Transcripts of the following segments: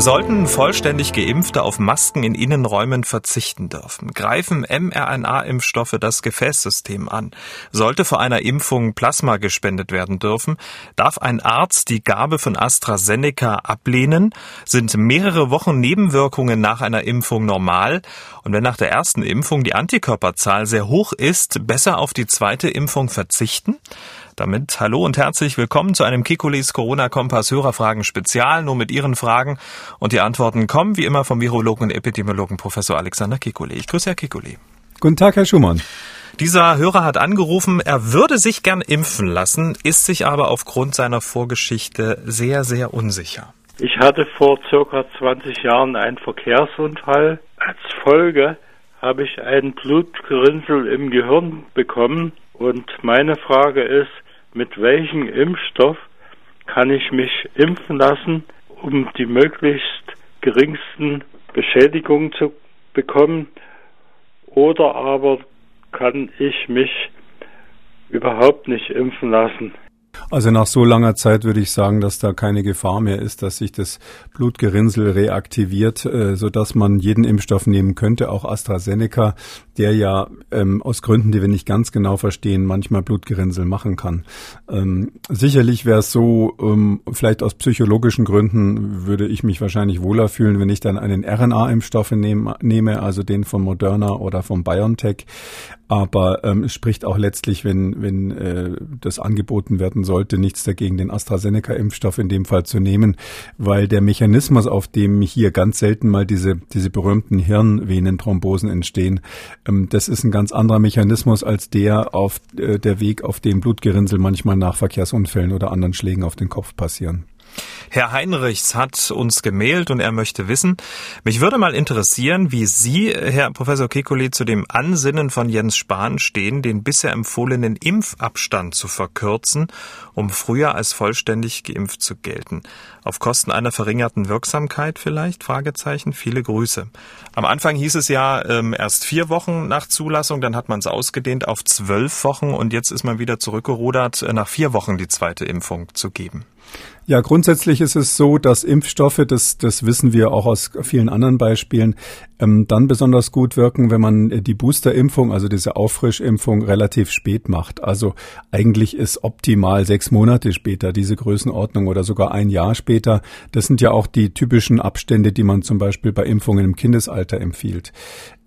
Sollten vollständig Geimpfte auf Masken in Innenräumen verzichten dürfen? Greifen mRNA-Impfstoffe das Gefäßsystem an? Sollte vor einer Impfung Plasma gespendet werden dürfen? Darf ein Arzt die Gabe von AstraZeneca ablehnen? Sind mehrere Wochen Nebenwirkungen nach einer Impfung normal? Und wenn nach der ersten Impfung die Antikörperzahl sehr hoch ist, besser auf die zweite Impfung verzichten? Damit hallo und herzlich willkommen zu einem Kikulis Corona-Kompass Hörerfragen Spezial, nur mit Ihren Fragen. Und die Antworten kommen wie immer vom Virologen und Epidemiologen Professor Alexander Kikuli. Ich grüße Herr Kikuli. Guten Tag, Herr Schumann. Dieser Hörer hat angerufen, er würde sich gern impfen lassen, ist sich aber aufgrund seiner Vorgeschichte sehr, sehr unsicher. Ich hatte vor circa 20 Jahren einen Verkehrsunfall. Als Folge habe ich ein Blutgerinnsel im Gehirn bekommen und meine Frage ist, mit welchem Impfstoff kann ich mich impfen lassen, um die möglichst geringsten Beschädigungen zu bekommen? Oder aber kann ich mich überhaupt nicht impfen lassen? Also nach so langer Zeit würde ich sagen, dass da keine Gefahr mehr ist, dass sich das Blutgerinnsel reaktiviert, äh, so dass man jeden Impfstoff nehmen könnte, auch AstraZeneca, der ja ähm, aus Gründen, die wir nicht ganz genau verstehen, manchmal Blutgerinnsel machen kann. Ähm, sicherlich wäre es so, ähm, vielleicht aus psychologischen Gründen würde ich mich wahrscheinlich wohler fühlen, wenn ich dann einen RNA-Impfstoff nehm, nehme, also den von Moderna oder von BioNTech. Aber ähm, es spricht auch letztlich, wenn, wenn äh, das angeboten werden sollte, nichts dagegen, den AstraZeneca-Impfstoff in dem Fall zu nehmen, weil der Mechanismus, auf dem hier ganz selten mal diese, diese berühmten Hirnvenenthrombosen entstehen, ähm, das ist ein ganz anderer Mechanismus als der auf äh, der Weg, auf dem Blutgerinnsel manchmal nach Verkehrsunfällen oder anderen Schlägen auf den Kopf passieren. Herr Heinrichs hat uns gemailt und er möchte wissen, mich würde mal interessieren, wie Sie, Herr Professor Kekulé, zu dem Ansinnen von Jens Spahn stehen, den bisher empfohlenen Impfabstand zu verkürzen, um früher als vollständig geimpft zu gelten. Auf Kosten einer verringerten Wirksamkeit vielleicht? Fragezeichen. Viele Grüße. Am Anfang hieß es ja ähm, erst vier Wochen nach Zulassung, dann hat man es ausgedehnt auf zwölf Wochen und jetzt ist man wieder zurückgerudert, äh, nach vier Wochen die zweite Impfung zu geben. Ja, grundsätzlich ist es so, dass Impfstoffe, das, das wissen wir auch aus vielen anderen Beispielen, ähm, dann besonders gut wirken, wenn man die Boosterimpfung, also diese Auffrischimpfung, relativ spät macht. Also eigentlich ist optimal sechs Monate später diese Größenordnung oder sogar ein Jahr später. Das sind ja auch die typischen Abstände, die man zum Beispiel bei Impfungen im Kindesalter empfiehlt.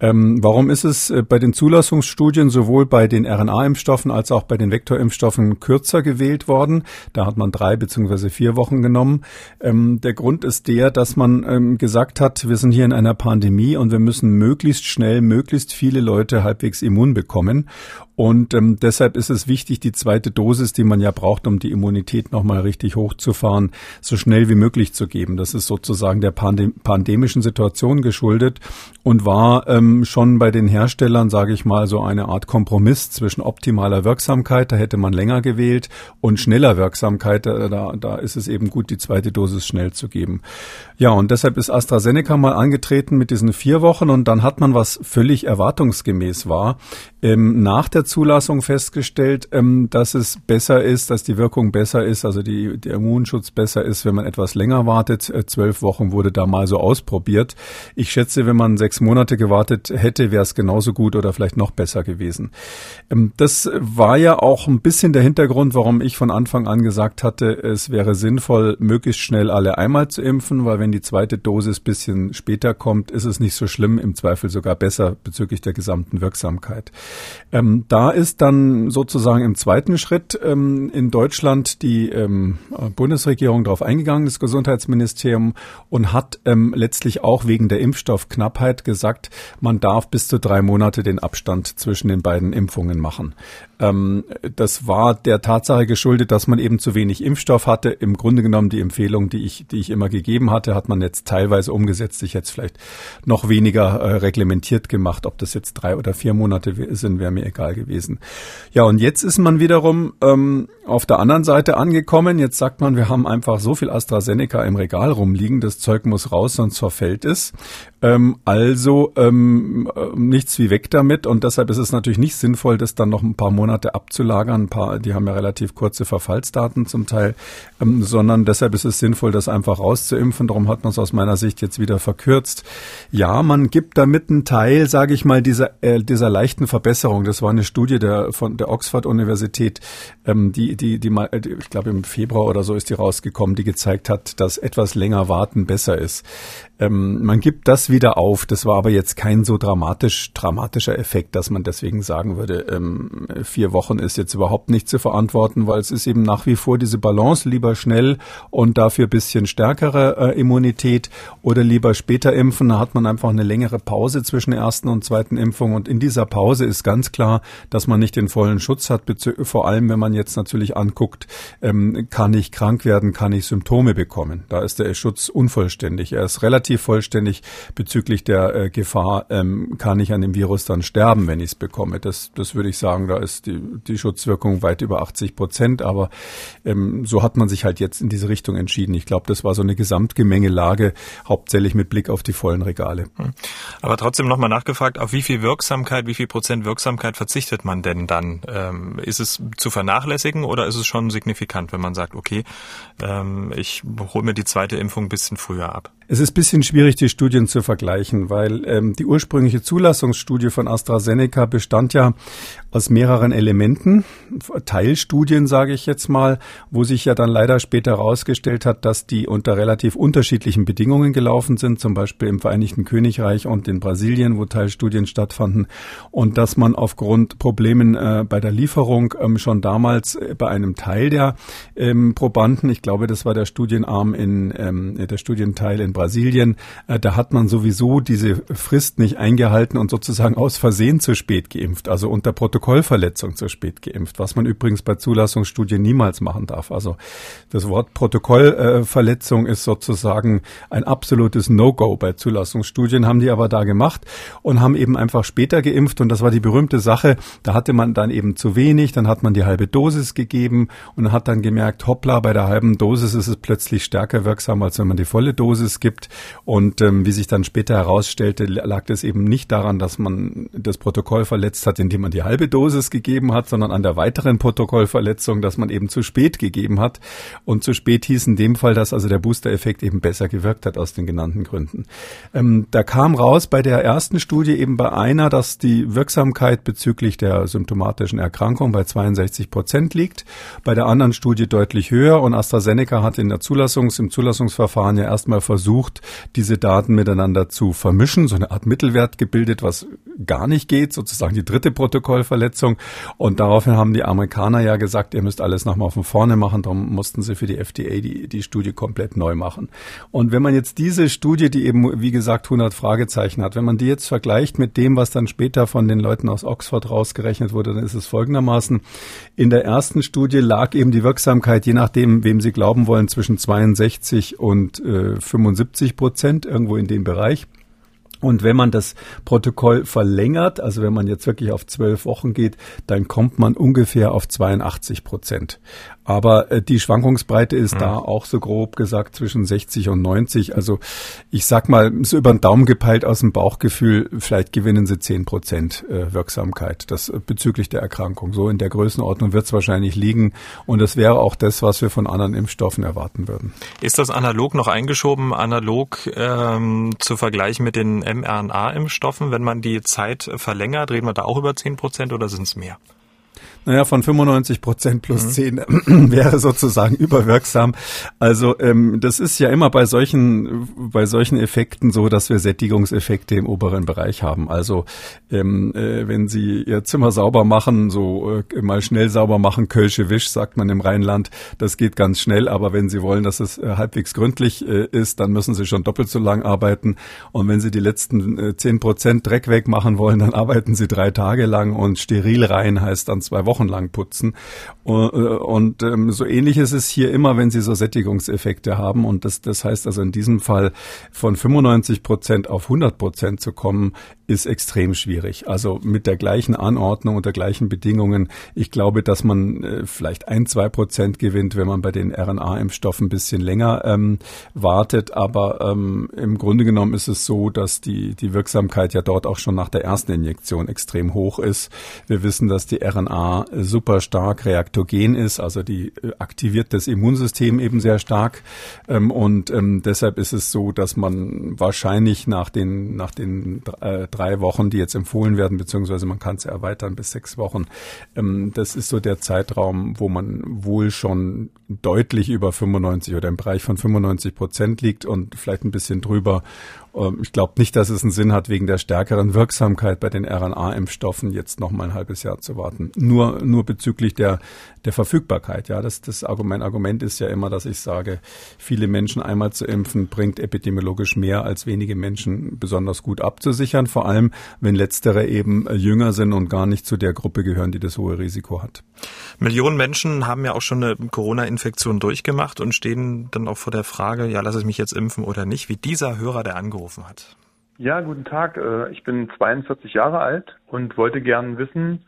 Ähm, warum ist es äh, bei den Zulassungsstudien sowohl bei den RNA-Impfstoffen als auch bei den Vektorimpfstoffen kürzer gewählt worden? Da hat man drei beziehungsweise vier Wochen genommen. Ähm, der Grund ist der, dass man ähm, gesagt hat, wir sind hier in einer Pandemie und wir müssen möglichst schnell möglichst viele Leute halbwegs immun bekommen. Und ähm, deshalb ist es wichtig, die zweite Dosis, die man ja braucht, um die Immunität nochmal richtig hochzufahren, so schnell wie möglich zu geben. Das ist sozusagen der Pandem pandemischen Situation geschuldet und war ähm, schon bei den Herstellern, sage ich mal, so eine Art Kompromiss zwischen optimaler Wirksamkeit, da hätte man länger gewählt, und schneller Wirksamkeit, da, da, da ist es eben gut, die zweite Dosis schnell zu geben. Ja, und deshalb ist AstraZeneca mal angetreten mit diesen vier Wochen und dann hat man, was völlig erwartungsgemäß war, ähm, nach der Zulassung festgestellt, ähm, dass es besser ist, dass die Wirkung besser ist, also die, der Immunschutz besser ist, wenn man etwas länger wartet. Äh, zwölf Wochen wurde da mal so ausprobiert. Ich schätze, wenn man sechs Monate gewartet hätte, wäre es genauso gut oder vielleicht noch besser gewesen. Ähm, das war ja auch ein bisschen der Hintergrund, warum ich von Anfang an gesagt hatte, es wäre sinnvoll, möglichst schnell alle einmal zu impfen, weil wenn die zweite Dosis bisschen später kommt, ist es nicht so schlimm, im Zweifel sogar besser bezüglich der gesamten Wirksamkeit. Ähm, da ist dann sozusagen im zweiten Schritt ähm, in Deutschland die ähm, Bundesregierung darauf eingegangen, das Gesundheitsministerium, und hat ähm, letztlich auch wegen der Impfstoffknappheit gesagt, man darf bis zu drei Monate den Abstand zwischen den beiden Impfungen machen. Ähm, das war der Tatsache geschuldet, dass man eben zu wenig Impfstoff hatte. Im Grunde genommen die Empfehlung, die ich, die ich immer gegeben hatte, hat man jetzt teilweise umgesetzt. Ich hätte es vielleicht noch weniger äh, reglementiert gemacht. Ob das jetzt drei oder vier Monate sind, wäre mir egal gewesen. Ja, und jetzt ist man wiederum ähm, auf der anderen Seite angekommen. Jetzt sagt man, wir haben einfach so viel AstraZeneca im Regal rumliegen, das Zeug muss raus, sonst verfällt es. Ähm, also ähm, äh, nichts wie weg damit und deshalb ist es natürlich nicht sinnvoll, das dann noch ein paar Monate abzulagern. Ein paar, die haben ja relativ kurze Verfallsdaten zum Teil, ähm, sondern deshalb ist es sinnvoll, das einfach rauszuimpfen. Darum hat man es aus meiner Sicht jetzt wieder verkürzt. Ja, man gibt damit einen Teil, sage ich mal, dieser äh, dieser leichten Verbesserung. Das war eine Studie der von der Oxford Universität, ähm, die die die mal, ich glaube im Februar oder so ist die rausgekommen, die gezeigt hat, dass etwas länger warten besser ist. Ähm, man gibt das wieder auf. Das war aber jetzt kein so dramatisch dramatischer Effekt, dass man deswegen sagen würde, ähm, vier Wochen ist jetzt überhaupt nicht zu verantworten, weil es ist eben nach wie vor diese Balance, lieber schnell und dafür bisschen stärkere äh, Immunität oder lieber später impfen. Da hat man einfach eine längere Pause zwischen der ersten und zweiten Impfung und in dieser Pause ist ganz klar, dass man nicht den vollen Schutz hat, vor allem wenn man jetzt natürlich anguckt, ähm, kann ich krank werden, kann ich Symptome bekommen. Da ist der Schutz unvollständig. Er ist relativ relativ vollständig bezüglich der äh, Gefahr, ähm, kann ich an dem Virus dann sterben, wenn ich es bekomme. Das, das würde ich sagen, da ist die, die Schutzwirkung weit über 80 Prozent. Aber ähm, so hat man sich halt jetzt in diese Richtung entschieden. Ich glaube, das war so eine Gesamtgemengelage, hauptsächlich mit Blick auf die vollen Regale. Hm. Aber trotzdem nochmal nachgefragt, auf wie viel Wirksamkeit, wie viel Prozent Wirksamkeit verzichtet man denn dann? Ähm, ist es zu vernachlässigen oder ist es schon signifikant, wenn man sagt, okay, ähm, ich hole mir die zweite Impfung ein bisschen früher ab? Es ist bisschen schwierig, die Studien zu vergleichen, weil ähm, die ursprüngliche Zulassungsstudie von AstraZeneca bestand ja aus mehreren Elementen, Teilstudien sage ich jetzt mal, wo sich ja dann leider später herausgestellt hat, dass die unter relativ unterschiedlichen Bedingungen gelaufen sind, zum Beispiel im Vereinigten Königreich und in Brasilien, wo Teilstudien stattfanden und dass man aufgrund Problemen äh, bei der Lieferung ähm, schon damals äh, bei einem Teil der ähm, Probanden, ich glaube, das war der Studienarm in ähm, der Studienteil in Brasilien, äh, da hat man sowieso diese Frist nicht eingehalten und sozusagen aus Versehen zu spät geimpft, also unter Protokoll Protokollverletzung zu spät geimpft, was man übrigens bei Zulassungsstudien niemals machen darf. Also das Wort Protokollverletzung ist sozusagen ein absolutes No-Go bei Zulassungsstudien, haben die aber da gemacht und haben eben einfach später geimpft und das war die berühmte Sache. Da hatte man dann eben zu wenig, dann hat man die halbe Dosis gegeben und hat dann gemerkt, hoppla, bei der halben Dosis ist es plötzlich stärker wirksam, als wenn man die volle Dosis gibt. Und ähm, wie sich dann später herausstellte, lag das eben nicht daran, dass man das Protokoll verletzt hat, indem man die halbe Dosis gegeben hat, sondern an der weiteren Protokollverletzung, dass man eben zu spät gegeben hat. Und zu spät hieß in dem Fall, dass also der Booster-Effekt eben besser gewirkt hat aus den genannten Gründen. Ähm, da kam raus bei der ersten Studie eben bei einer, dass die Wirksamkeit bezüglich der symptomatischen Erkrankung bei 62 Prozent liegt. Bei der anderen Studie deutlich höher und AstraZeneca hat in der Zulassungs, im Zulassungsverfahren ja erstmal versucht, diese Daten miteinander zu vermischen, so eine Art Mittelwert gebildet, was gar nicht geht, sozusagen die dritte Protokollverletzung Verletzung. Und daraufhin haben die Amerikaner ja gesagt, ihr müsst alles nochmal von vorne machen. Darum mussten sie für die FDA die, die Studie komplett neu machen. Und wenn man jetzt diese Studie, die eben, wie gesagt, 100 Fragezeichen hat, wenn man die jetzt vergleicht mit dem, was dann später von den Leuten aus Oxford rausgerechnet wurde, dann ist es folgendermaßen. In der ersten Studie lag eben die Wirksamkeit, je nachdem, wem Sie glauben wollen, zwischen 62 und äh, 75 Prozent, irgendwo in dem Bereich. Und wenn man das Protokoll verlängert, also wenn man jetzt wirklich auf zwölf Wochen geht, dann kommt man ungefähr auf 82 Prozent. Aber äh, die Schwankungsbreite ist mhm. da auch so grob gesagt zwischen 60 und 90. Also ich sag mal, so über den Daumen gepeilt aus dem Bauchgefühl, vielleicht gewinnen sie 10 Prozent äh, Wirksamkeit. Das äh, bezüglich der Erkrankung. So in der Größenordnung wird es wahrscheinlich liegen. Und das wäre auch das, was wir von anderen Impfstoffen erwarten würden. Ist das analog noch eingeschoben, analog ähm, zu vergleichen mit den mRNA-Impfstoffen? Wenn man die Zeit verlängert, reden wir da auch über 10 Prozent oder sind es mehr? Naja, von 95 Prozent plus mhm. 10 wäre sozusagen überwirksam. Also ähm, das ist ja immer bei solchen, bei solchen Effekten so, dass wir Sättigungseffekte im oberen Bereich haben. Also ähm, äh, wenn Sie Ihr Zimmer sauber machen, so äh, mal schnell sauber machen, Kölsche Wisch, sagt man im Rheinland, das geht ganz schnell. Aber wenn Sie wollen, dass es äh, halbwegs gründlich äh, ist, dann müssen Sie schon doppelt so lang arbeiten. Und wenn Sie die letzten äh, 10 Prozent Dreck wegmachen wollen, dann arbeiten Sie drei Tage lang und steril rein heißt dann zwei Wochen Wochen lang putzen. Und, und ähm, so ähnlich ist es hier immer, wenn Sie so Sättigungseffekte haben. Und das, das heißt also in diesem Fall von 95 Prozent auf 100 Prozent zu kommen, ist extrem schwierig. Also mit der gleichen Anordnung und der gleichen Bedingungen. Ich glaube, dass man äh, vielleicht ein, zwei Prozent gewinnt, wenn man bei den RNA-Impfstoffen ein bisschen länger ähm, wartet. Aber ähm, im Grunde genommen ist es so, dass die, die Wirksamkeit ja dort auch schon nach der ersten Injektion extrem hoch ist. Wir wissen, dass die RNA super stark reaktogen ist, also die äh, aktiviert das Immunsystem eben sehr stark. Ähm, und ähm, deshalb ist es so, dass man wahrscheinlich nach den, nach den äh, drei Wochen, die jetzt empfohlen werden, beziehungsweise man kann es erweitern bis sechs Wochen. Ähm, das ist so der Zeitraum, wo man wohl schon deutlich über 95 oder im Bereich von 95 Prozent liegt und vielleicht ein bisschen drüber. Ähm, ich glaube nicht, dass es einen Sinn hat, wegen der stärkeren Wirksamkeit bei den RNA-Impfstoffen jetzt noch mal ein halbes Jahr zu warten. Nur, nur bezüglich der, der Verfügbarkeit. Ja, das, das Argument, Argument ist ja immer, dass ich sage, viele Menschen einmal zu impfen bringt epidemiologisch mehr als wenige Menschen besonders gut abzusichern. Vor allem, wenn letztere eben jünger sind und gar nicht zu der Gruppe gehören, die das hohe Risiko hat. Millionen Menschen haben ja auch schon eine Corona-Infektion durchgemacht und stehen dann auch vor der Frage, ja, lasse ich mich jetzt impfen oder nicht, wie dieser Hörer, der angerufen hat. Ja, guten Tag. Äh, ich bin 42 Jahre alt und wollte gern wissen,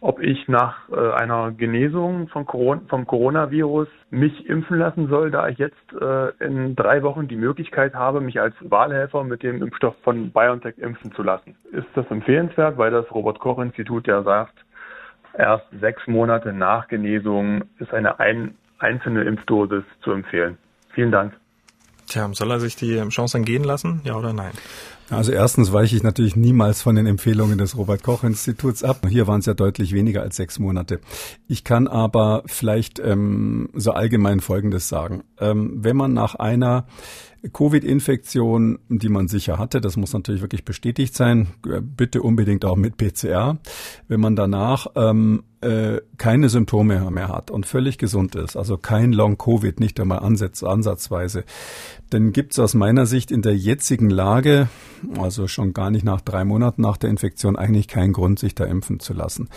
ob ich nach äh, einer Genesung Corona, vom Coronavirus mich impfen lassen soll, da ich jetzt äh, in drei Wochen die Möglichkeit habe, mich als Wahlhelfer mit dem Impfstoff von BioNTech impfen zu lassen. Ist das empfehlenswert, weil das Robert Koch Institut ja sagt, erst sechs Monate nach Genesung ist eine ein, einzelne Impfdosis zu empfehlen. Vielen Dank. Tja, soll er sich die Chance gehen lassen? Ja oder nein? Also erstens weiche ich natürlich niemals von den Empfehlungen des Robert Koch Instituts ab. Hier waren es ja deutlich weniger als sechs Monate. Ich kann aber vielleicht ähm, so allgemein Folgendes sagen. Ähm, wenn man nach einer Covid-Infektion, die man sicher hatte, das muss natürlich wirklich bestätigt sein, bitte unbedingt auch mit PCR. Wenn man danach ähm, äh, keine Symptome mehr hat und völlig gesund ist, also kein Long-Covid, nicht einmal ansatz, ansatzweise, dann gibt es aus meiner Sicht in der jetzigen Lage, also schon gar nicht nach drei Monaten nach der Infektion, eigentlich keinen Grund, sich da impfen zu lassen.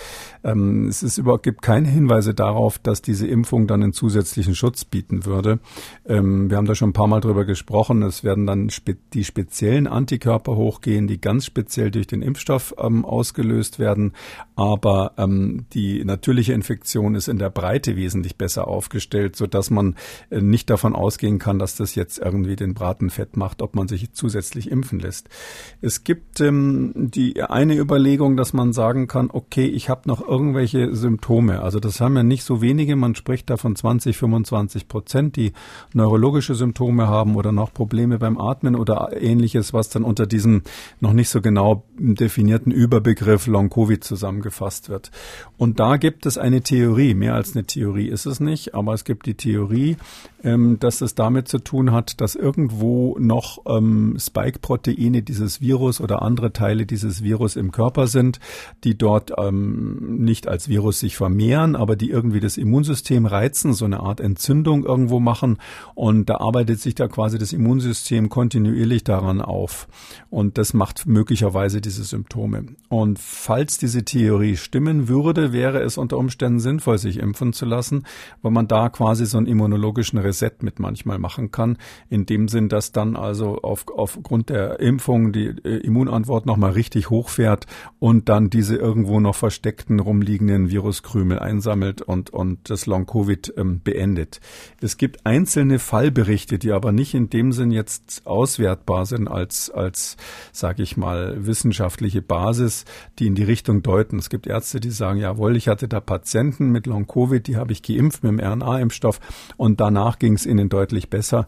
Ähm, es ist überhaupt gibt keine Hinweise darauf, dass diese Impfung dann einen zusätzlichen Schutz bieten würde. Ähm, wir haben da schon ein paar Mal drüber gesprochen. Es werden dann spe die speziellen Antikörper hochgehen, die ganz speziell durch den Impfstoff ähm, ausgelöst werden. Aber ähm, die natürliche Infektion ist in der Breite wesentlich besser aufgestellt, so dass man äh, nicht davon ausgehen kann, dass das jetzt irgendwie den Braten fett macht, ob man sich zusätzlich impfen lässt. Es gibt ähm, die eine Überlegung, dass man sagen kann, okay, ich habe noch irgendwelche Symptome. Also das haben ja nicht so wenige. Man spricht da von 20, 25 Prozent, die neurologische Symptome haben oder noch Probleme beim Atmen oder ähnliches, was dann unter diesem noch nicht so genau definierten Überbegriff Long-Covid zusammengefasst wird. Und da gibt es eine Theorie, mehr als eine Theorie ist es nicht, aber es gibt die Theorie, ähm, dass es damit zu tun hat, dass irgendwo noch ähm, Spike-Proteine dieses Virus oder andere Teile dieses Virus im Körper sind, die dort ähm, nicht als Virus sich vermehren, aber die irgendwie das Immunsystem reizen, so eine Art Entzündung irgendwo machen. Und da arbeitet sich da quasi das Immunsystem kontinuierlich daran auf. Und das macht möglicherweise diese Symptome. Und falls diese Theorie stimmen würde, wäre es unter Umständen sinnvoll, sich impfen zu lassen, weil man da quasi so einen immunologischen Reset mit manchmal machen kann. In dem Sinn, dass dann also auf, aufgrund der Impfung die äh, Immunantwort nochmal richtig hochfährt und dann diese irgendwo noch versteckten rumliegenden Viruskrümel einsammelt und, und das Long-Covid ähm, beendet. Es gibt einzelne Fallberichte, die aber nicht in dem Sinn jetzt auswertbar sind als, als sage ich mal, wissenschaftliche Basis, die in die Richtung deuten. Es gibt Ärzte, die sagen, jawohl, ich hatte da Patienten mit Long-Covid, die habe ich geimpft mit dem RNA-Impfstoff und danach ging es ihnen deutlich besser.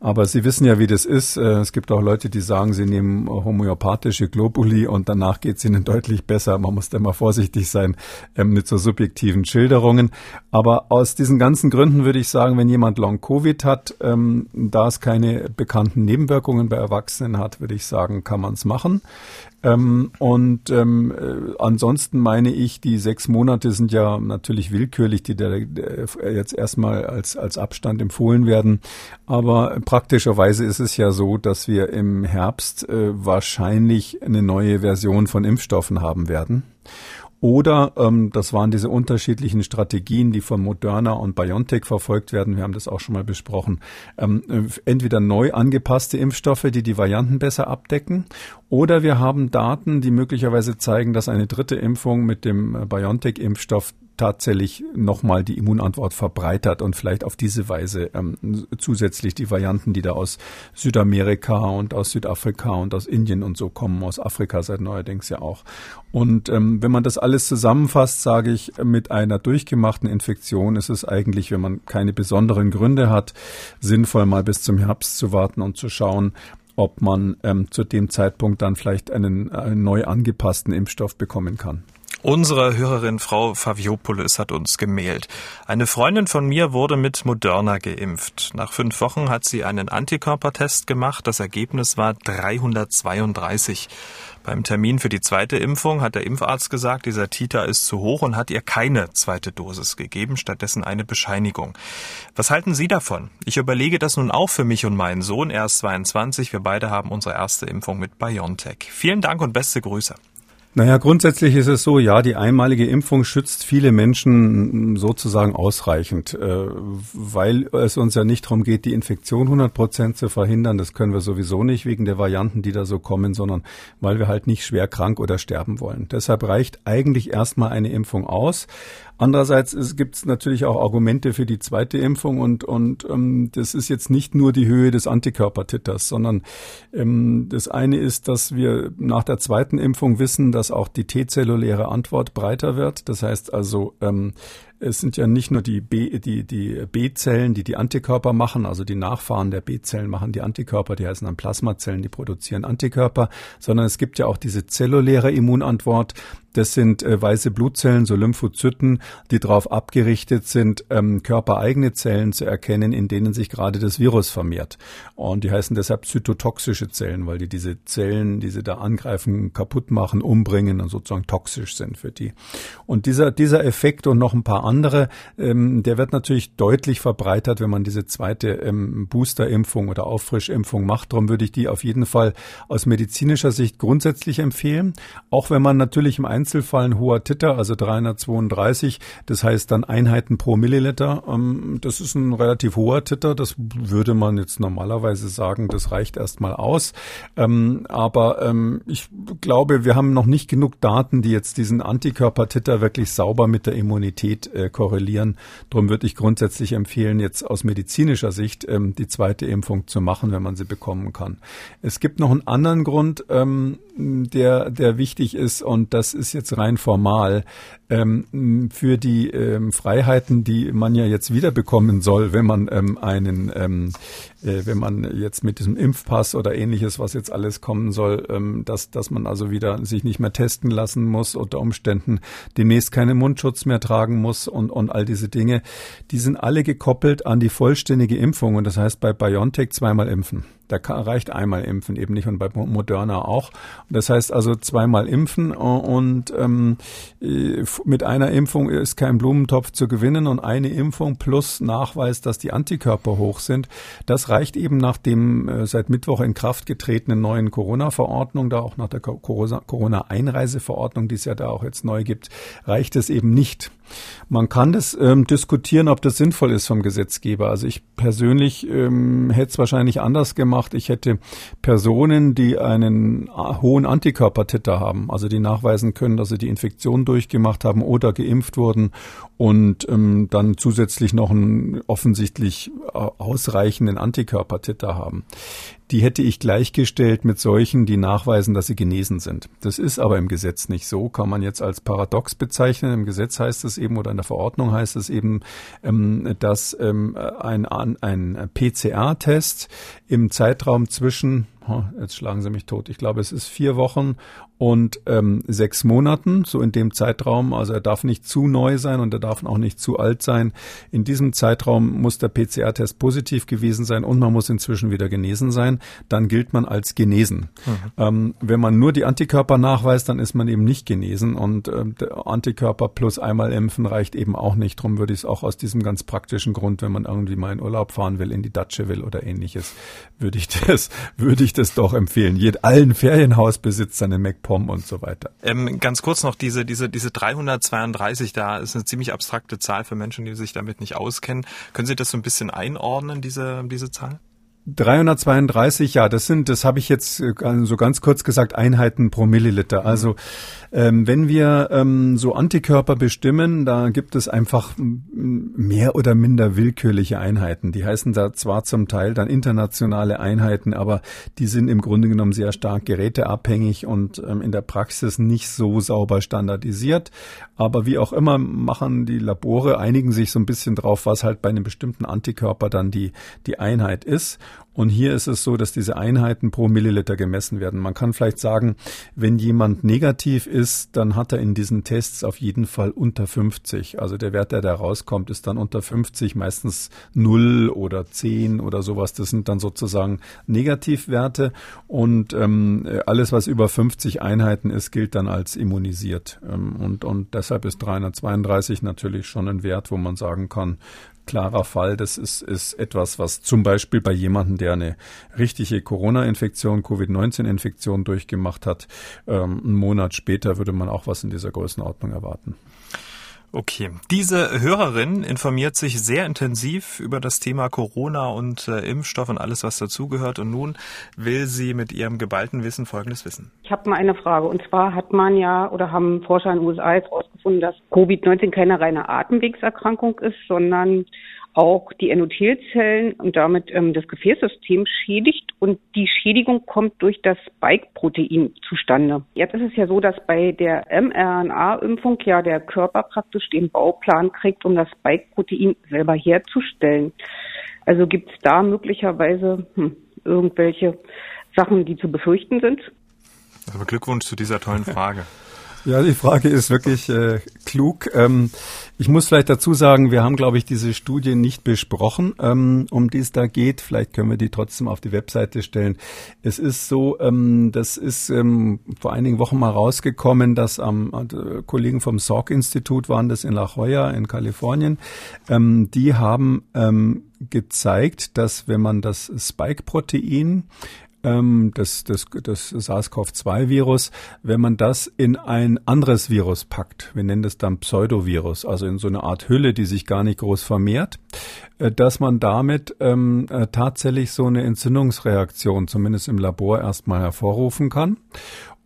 Aber Sie wissen ja, wie das ist. Äh, es gibt auch Leute, die sagen, sie nehmen homöopathische Globuli und danach geht es ihnen deutlich besser. Man muss da immer vorsichtig sein ähm, mit so subjektiven Schilderungen. Aber aus diesen ganzen Gründen würde ich sagen, wenn jemand Long-Covid hat, ähm, da es keine bekannten Nebenwirkungen bei Erwachsenen hat, würde ich sagen, kann man es machen. Ähm, und ähm, äh, ansonsten meine ich, die sechs Monate sind ja natürlich willkürlich, die da jetzt erstmal als, als Abstand empfohlen werden. Aber praktischerweise ist es ja so, dass wir im Herbst äh, wahrscheinlich eine neue Version von Impfstoffen haben werden. Oder ähm, das waren diese unterschiedlichen Strategien, die von Moderna und BioNTech verfolgt werden. Wir haben das auch schon mal besprochen. Ähm, entweder neu angepasste Impfstoffe, die die Varianten besser abdecken, oder wir haben Daten, die möglicherweise zeigen, dass eine dritte Impfung mit dem äh, BioNTech-Impfstoff tatsächlich nochmal die Immunantwort verbreitert und vielleicht auf diese Weise ähm, zusätzlich die Varianten, die da aus Südamerika und aus Südafrika und aus Indien und so kommen, aus Afrika seit neuerdings ja auch. Und ähm, wenn man das alles zusammenfasst, sage ich, mit einer durchgemachten Infektion ist es eigentlich, wenn man keine besonderen Gründe hat, sinnvoll mal bis zum Herbst zu warten und zu schauen, ob man ähm, zu dem Zeitpunkt dann vielleicht einen, einen neu angepassten Impfstoff bekommen kann. Unsere Hörerin Frau Faviopoulos hat uns gemailt. Eine Freundin von mir wurde mit Moderna geimpft. Nach fünf Wochen hat sie einen Antikörpertest gemacht. Das Ergebnis war 332. Beim Termin für die zweite Impfung hat der Impfarzt gesagt, dieser Titer ist zu hoch und hat ihr keine zweite Dosis gegeben, stattdessen eine Bescheinigung. Was halten Sie davon? Ich überlege das nun auch für mich und meinen Sohn. Er ist 22. Wir beide haben unsere erste Impfung mit BioNTech. Vielen Dank und beste Grüße. Naja, grundsätzlich ist es so, ja, die einmalige Impfung schützt viele Menschen sozusagen ausreichend, äh, weil es uns ja nicht darum geht, die Infektion 100 Prozent zu verhindern. Das können wir sowieso nicht wegen der Varianten, die da so kommen, sondern weil wir halt nicht schwer krank oder sterben wollen. Deshalb reicht eigentlich erstmal eine Impfung aus. Andererseits gibt es natürlich auch Argumente für die zweite Impfung und, und ähm, das ist jetzt nicht nur die Höhe des Antikörpertitters, sondern ähm, das eine ist, dass wir nach der zweiten Impfung wissen, dass auch die T-zelluläre Antwort breiter wird. Das heißt also, ähm, es sind ja nicht nur die B, die, die B-Zellen, die die Antikörper machen, also die Nachfahren der B-Zellen machen die Antikörper, die heißen dann Plasmazellen, die produzieren Antikörper, sondern es gibt ja auch diese zelluläre Immunantwort. Das sind äh, weiße Blutzellen, so Lymphozyten, die darauf abgerichtet sind, ähm, körpereigene Zellen zu erkennen, in denen sich gerade das Virus vermehrt. Und die heißen deshalb zytotoxische Zellen, weil die diese Zellen, die sie da angreifen, kaputt machen, umbringen und sozusagen toxisch sind für die. Und dieser, dieser Effekt und noch ein paar andere, ähm, der wird natürlich deutlich verbreitert, wenn man diese zweite ähm, Boosterimpfung oder Auffrischimpfung macht. Darum würde ich die auf jeden Fall aus medizinischer Sicht grundsätzlich empfehlen. Auch wenn man natürlich im Einzelfall ein hoher Titer, also 332, das heißt dann Einheiten pro Milliliter, ähm, das ist ein relativ hoher Titer. Das würde man jetzt normalerweise sagen, das reicht erstmal aus. Ähm, aber ähm, ich glaube, wir haben noch nicht genug Daten, die jetzt diesen Antikörpertitter wirklich sauber mit der Immunität äh, korrelieren. Darum würde ich grundsätzlich empfehlen, jetzt aus medizinischer Sicht ähm, die zweite Impfung zu machen, wenn man sie bekommen kann. Es gibt noch einen anderen Grund, ähm, der, der wichtig ist und das ist jetzt rein formal ähm, für die ähm, Freiheiten, die man ja jetzt wiederbekommen soll, wenn man ähm, einen, ähm, äh, wenn man jetzt mit diesem Impfpass oder ähnliches, was jetzt alles kommen soll, ähm, dass, dass man also wieder sich nicht mehr testen lassen muss, unter Umständen demnächst keinen Mundschutz mehr tragen muss und, und all diese Dinge, die sind alle gekoppelt an die vollständige Impfung und das heißt bei BioNTech zweimal impfen. Da reicht einmal impfen eben nicht und bei Moderna auch. Das heißt also zweimal impfen und ähm, äh, mit einer Impfung ist kein Blumentopf zu gewinnen und eine Impfung plus Nachweis, dass die Antikörper hoch sind. Das reicht eben nach dem äh, seit Mittwoch in Kraft getretenen neuen Corona-Verordnung, da auch nach der Corona-Einreiseverordnung, die es ja da auch jetzt neu gibt, reicht es eben nicht. Man kann das ähm, diskutieren, ob das sinnvoll ist vom Gesetzgeber. Also ich persönlich ähm, hätte es wahrscheinlich anders gemacht. Ich hätte Personen, die einen hohen Antikörpertitter haben, also die nachweisen können, dass sie die Infektion durchgemacht haben oder geimpft wurden und ähm, dann zusätzlich noch einen offensichtlich äh, ausreichenden Antikörpertitter haben die hätte ich gleichgestellt mit solchen, die nachweisen, dass sie genesen sind. Das ist aber im Gesetz nicht so, kann man jetzt als paradox bezeichnen. Im Gesetz heißt es eben oder in der Verordnung heißt es eben, ähm, dass ähm, ein, ein PCR-Test im Zeitraum zwischen jetzt schlagen Sie mich tot. Ich glaube, es ist vier Wochen und ähm, sechs Monaten, so in dem Zeitraum. Also er darf nicht zu neu sein und er darf auch nicht zu alt sein. In diesem Zeitraum muss der PCR-Test positiv gewesen sein und man muss inzwischen wieder genesen sein. dann gilt man als genesen. Mhm. Ähm, wenn man nur die Antikörper nachweist, dann ist man eben nicht genesen und äh, Antikörper plus einmal impfen reicht eben auch nicht. Darum würde ich es auch aus diesem ganz praktischen Grund, wenn man irgendwie mal in Urlaub fahren will, in die Datsche will oder ähnliches, würde ich das, würde ich das doch empfehlen. Jed, allen Ferienhausbesitzern in MacPom und so weiter. Ähm, ganz kurz noch diese, diese, diese 332 da ist eine ziemlich abstrakte Zahl für Menschen, die sich damit nicht auskennen. Können Sie das so ein bisschen einordnen, diese, diese Zahl? 332, ja, das sind, das habe ich jetzt äh, so ganz kurz gesagt, Einheiten pro Milliliter. Also ähm, wenn wir ähm, so Antikörper bestimmen, da gibt es einfach mehr oder minder willkürliche Einheiten. Die heißen da zwar zum Teil dann internationale Einheiten, aber die sind im Grunde genommen sehr stark geräteabhängig und ähm, in der Praxis nicht so sauber standardisiert. Aber wie auch immer machen die Labore, einigen sich so ein bisschen drauf, was halt bei einem bestimmten Antikörper dann die, die Einheit ist. Und hier ist es so, dass diese Einheiten pro Milliliter gemessen werden. Man kann vielleicht sagen, wenn jemand negativ ist, dann hat er in diesen Tests auf jeden Fall unter 50. Also der Wert, der da rauskommt, ist dann unter 50, meistens 0 oder 10 oder sowas. Das sind dann sozusagen Negativwerte. Und ähm, alles, was über 50 Einheiten ist, gilt dann als immunisiert. Ähm, und, und deshalb ist 332 natürlich schon ein Wert, wo man sagen kann, klarer Fall. Das ist, ist etwas, was zum Beispiel bei jemandem, der eine richtige Corona-Infektion, Covid-19-Infektion durchgemacht hat, ähm, einen Monat später würde man auch was in dieser Größenordnung erwarten. Okay. Diese Hörerin informiert sich sehr intensiv über das Thema Corona und äh, Impfstoff und alles, was dazugehört. Und nun will sie mit ihrem geballten Wissen Folgendes wissen. Ich habe mal eine Frage. Und zwar hat man ja oder haben Forscher in den USA jetzt herausgefunden, dass Covid-19 keine reine Atemwegserkrankung ist, sondern auch die Endothelzellen und damit ähm, das Gefäßsystem schädigt und die Schädigung kommt durch das Spike-Protein zustande. Jetzt ist es ja so, dass bei der mRNA-Impfung ja der Körper praktisch den Bauplan kriegt, um das Spike-Protein selber herzustellen. Also gibt es da möglicherweise hm, irgendwelche Sachen, die zu befürchten sind? Also Glückwunsch zu dieser tollen Frage. Ja, die Frage ist wirklich äh, klug. Ähm, ich muss vielleicht dazu sagen, wir haben, glaube ich, diese Studie nicht besprochen, ähm, um die es da geht. Vielleicht können wir die trotzdem auf die Webseite stellen. Es ist so, ähm, das ist ähm, vor einigen Wochen mal rausgekommen, dass am äh, Kollegen vom Salk-Institut waren das in La Jolla in Kalifornien. Ähm, die haben ähm, gezeigt, dass wenn man das Spike-Protein ähm, das, das, das SARS-CoV-2-Virus, wenn man das in ein anderes Virus packt, wir nennen das dann Pseudovirus, also in so eine Art Hülle, die sich gar nicht groß vermehrt, äh, dass man damit ähm, äh, tatsächlich so eine Entzündungsreaktion, zumindest im Labor, erstmal hervorrufen kann.